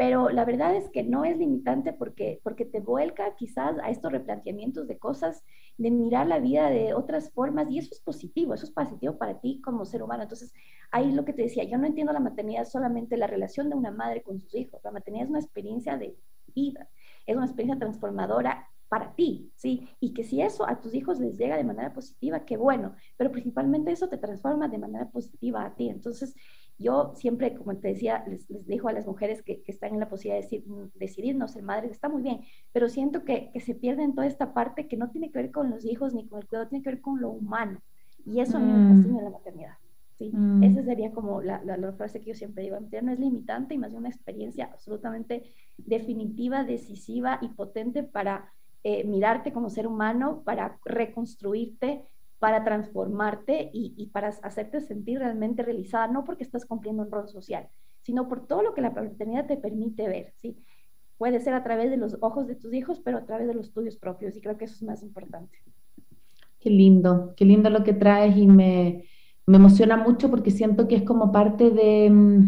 Pero la verdad es que no es limitante porque, porque te vuelca quizás a estos replanteamientos de cosas, de mirar la vida de otras formas y eso es positivo, eso es positivo para ti como ser humano. Entonces, ahí lo que te decía, yo no entiendo la maternidad solamente la relación de una madre con sus hijos, la maternidad es una experiencia de vida, es una experiencia transformadora para ti, ¿sí? Y que si eso a tus hijos les llega de manera positiva, qué bueno, pero principalmente eso te transforma de manera positiva a ti. Entonces, yo siempre, como te decía, les, les digo a las mujeres que, que, están en la posibilidad de decidir, no ser madres, está muy bien, pero siento que, que se pierde en toda esta parte que no tiene que ver con los hijos ni con el cuidado, tiene que ver con lo humano. Y eso a mí me mm. fascina la maternidad. Sí, mm. esa sería como la, la, frase que yo siempre digo, la no es limitante y más bien una experiencia absolutamente definitiva, decisiva y potente para eh, mirarte como ser humano, para reconstruirte, para transformarte y, y, para hacerte sentir realmente realizada, no porque estás cumpliendo un rol social, sino por todo lo que la paternidad te permite ver, ¿sí? Puede ser a través de los ojos de tus hijos, pero a través de los tuyos propios, y creo que eso es más importante. Qué lindo, qué lindo lo que traes y me, me emociona mucho porque siento que es como parte de, mm,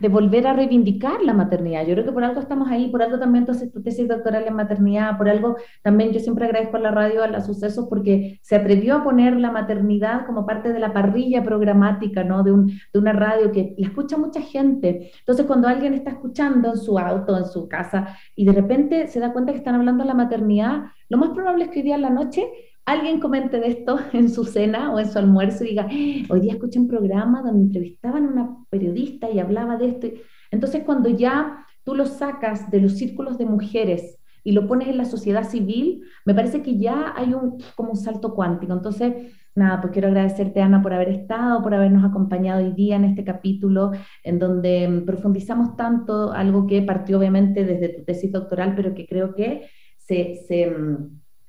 de volver a reivindicar la maternidad. Yo creo que por algo estamos ahí, por algo también entonces tu tesis doctoral en maternidad, por algo también yo siempre agradezco a la radio, a los sucesos, porque se atrevió a poner la maternidad como parte de la parrilla programática, ¿no? De, un, de una radio que la escucha mucha gente. Entonces cuando alguien está escuchando en su auto, en su casa, y de repente se da cuenta que están hablando de la maternidad, lo más probable es que hoy día en la noche alguien comente de esto en su cena o en su almuerzo y diga, hoy día escuché un programa donde entrevistaban a una periodista y hablaba de esto. Entonces, cuando ya tú lo sacas de los círculos de mujeres y lo pones en la sociedad civil, me parece que ya hay un, como un salto cuántico. Entonces, nada, pues quiero agradecerte, Ana, por haber estado, por habernos acompañado hoy día en este capítulo, en donde profundizamos tanto algo que partió obviamente desde tu tesis doctoral, pero que creo que se... se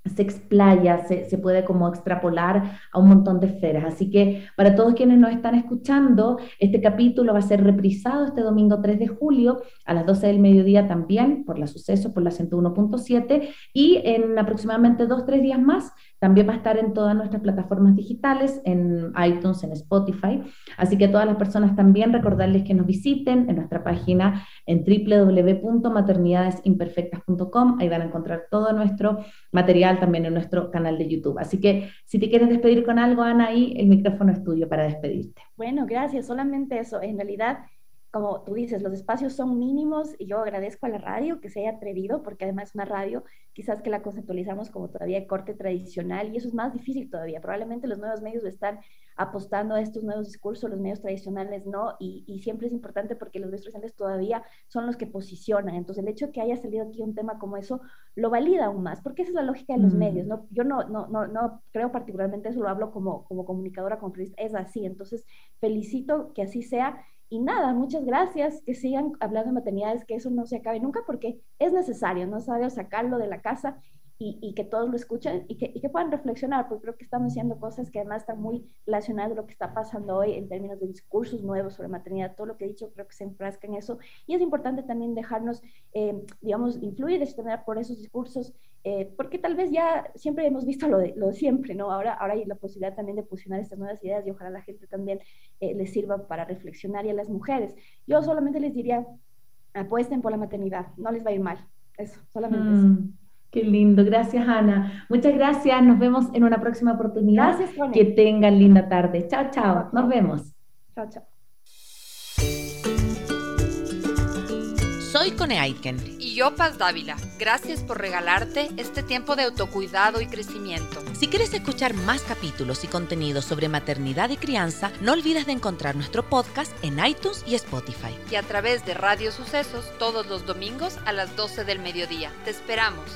se explaya, se, se, puede como extrapolar a un montón de esferas. Así que para todos quienes nos están escuchando, este capítulo va a ser reprisado este domingo 3 de julio a las 12 del mediodía también por la Suceso, por la 101.7 y en aproximadamente dos, tres días más también va a estar en todas nuestras plataformas digitales, en iTunes, en Spotify. Así que a todas las personas también recordarles que nos visiten en nuestra página en www.maternidadesimperfectas.com. Ahí van a encontrar todo nuestro material también en nuestro canal de YouTube. Así que si te quieres despedir con algo, Ana, ahí el micrófono es tuyo para despedirte. Bueno, gracias. Solamente eso. En realidad como tú dices, los espacios son mínimos y yo agradezco a la radio que se haya atrevido, porque además es una radio quizás que la conceptualizamos como todavía corte tradicional y eso es más difícil todavía. Probablemente los nuevos medios están apostando a estos nuevos discursos, los medios tradicionales no, y, y siempre es importante porque los medios tradicionales todavía son los que posicionan. Entonces el hecho de que haya salido aquí un tema como eso lo valida aún más, porque esa es la lógica de los mm. medios. ¿no? Yo no, no, no, no creo particularmente eso, lo hablo como, como comunicadora, como periodista, es así. Entonces felicito que así sea y nada, muchas gracias, que sigan hablando de maternidades, que eso no se acabe nunca porque es necesario, no sabe sacarlo de la casa y, que todos lo escuchen y que, y que, puedan reflexionar, porque creo que estamos haciendo cosas que además están muy relacionadas a lo que está pasando hoy en términos de discursos nuevos sobre maternidad. Todo lo que he dicho creo que se enfrasca en eso. Y es importante también dejarnos, eh, digamos, influir de por esos discursos, eh, porque tal vez ya siempre hemos visto lo de, lo de siempre, ¿no? Ahora, ahora hay la posibilidad también de fusionar estas nuevas ideas y ojalá la gente también eh, les sirva para reflexionar y a las mujeres. Yo solamente les diría, apuesten por la maternidad, no les va a ir mal. Eso, solamente eso. Qué lindo, gracias Ana. Muchas gracias, nos vemos en una próxima oportunidad. Gracias, Que tengan linda tarde. Chao, chao, nos vemos. Chao, chao. Soy Cone Aiken. Y yo, Paz Dávila. Gracias por regalarte este tiempo de autocuidado y crecimiento. Si quieres escuchar más capítulos y contenidos sobre maternidad y crianza, no olvides de encontrar nuestro podcast en iTunes y Spotify. Y a través de Radio Sucesos todos los domingos a las 12 del mediodía. Te esperamos.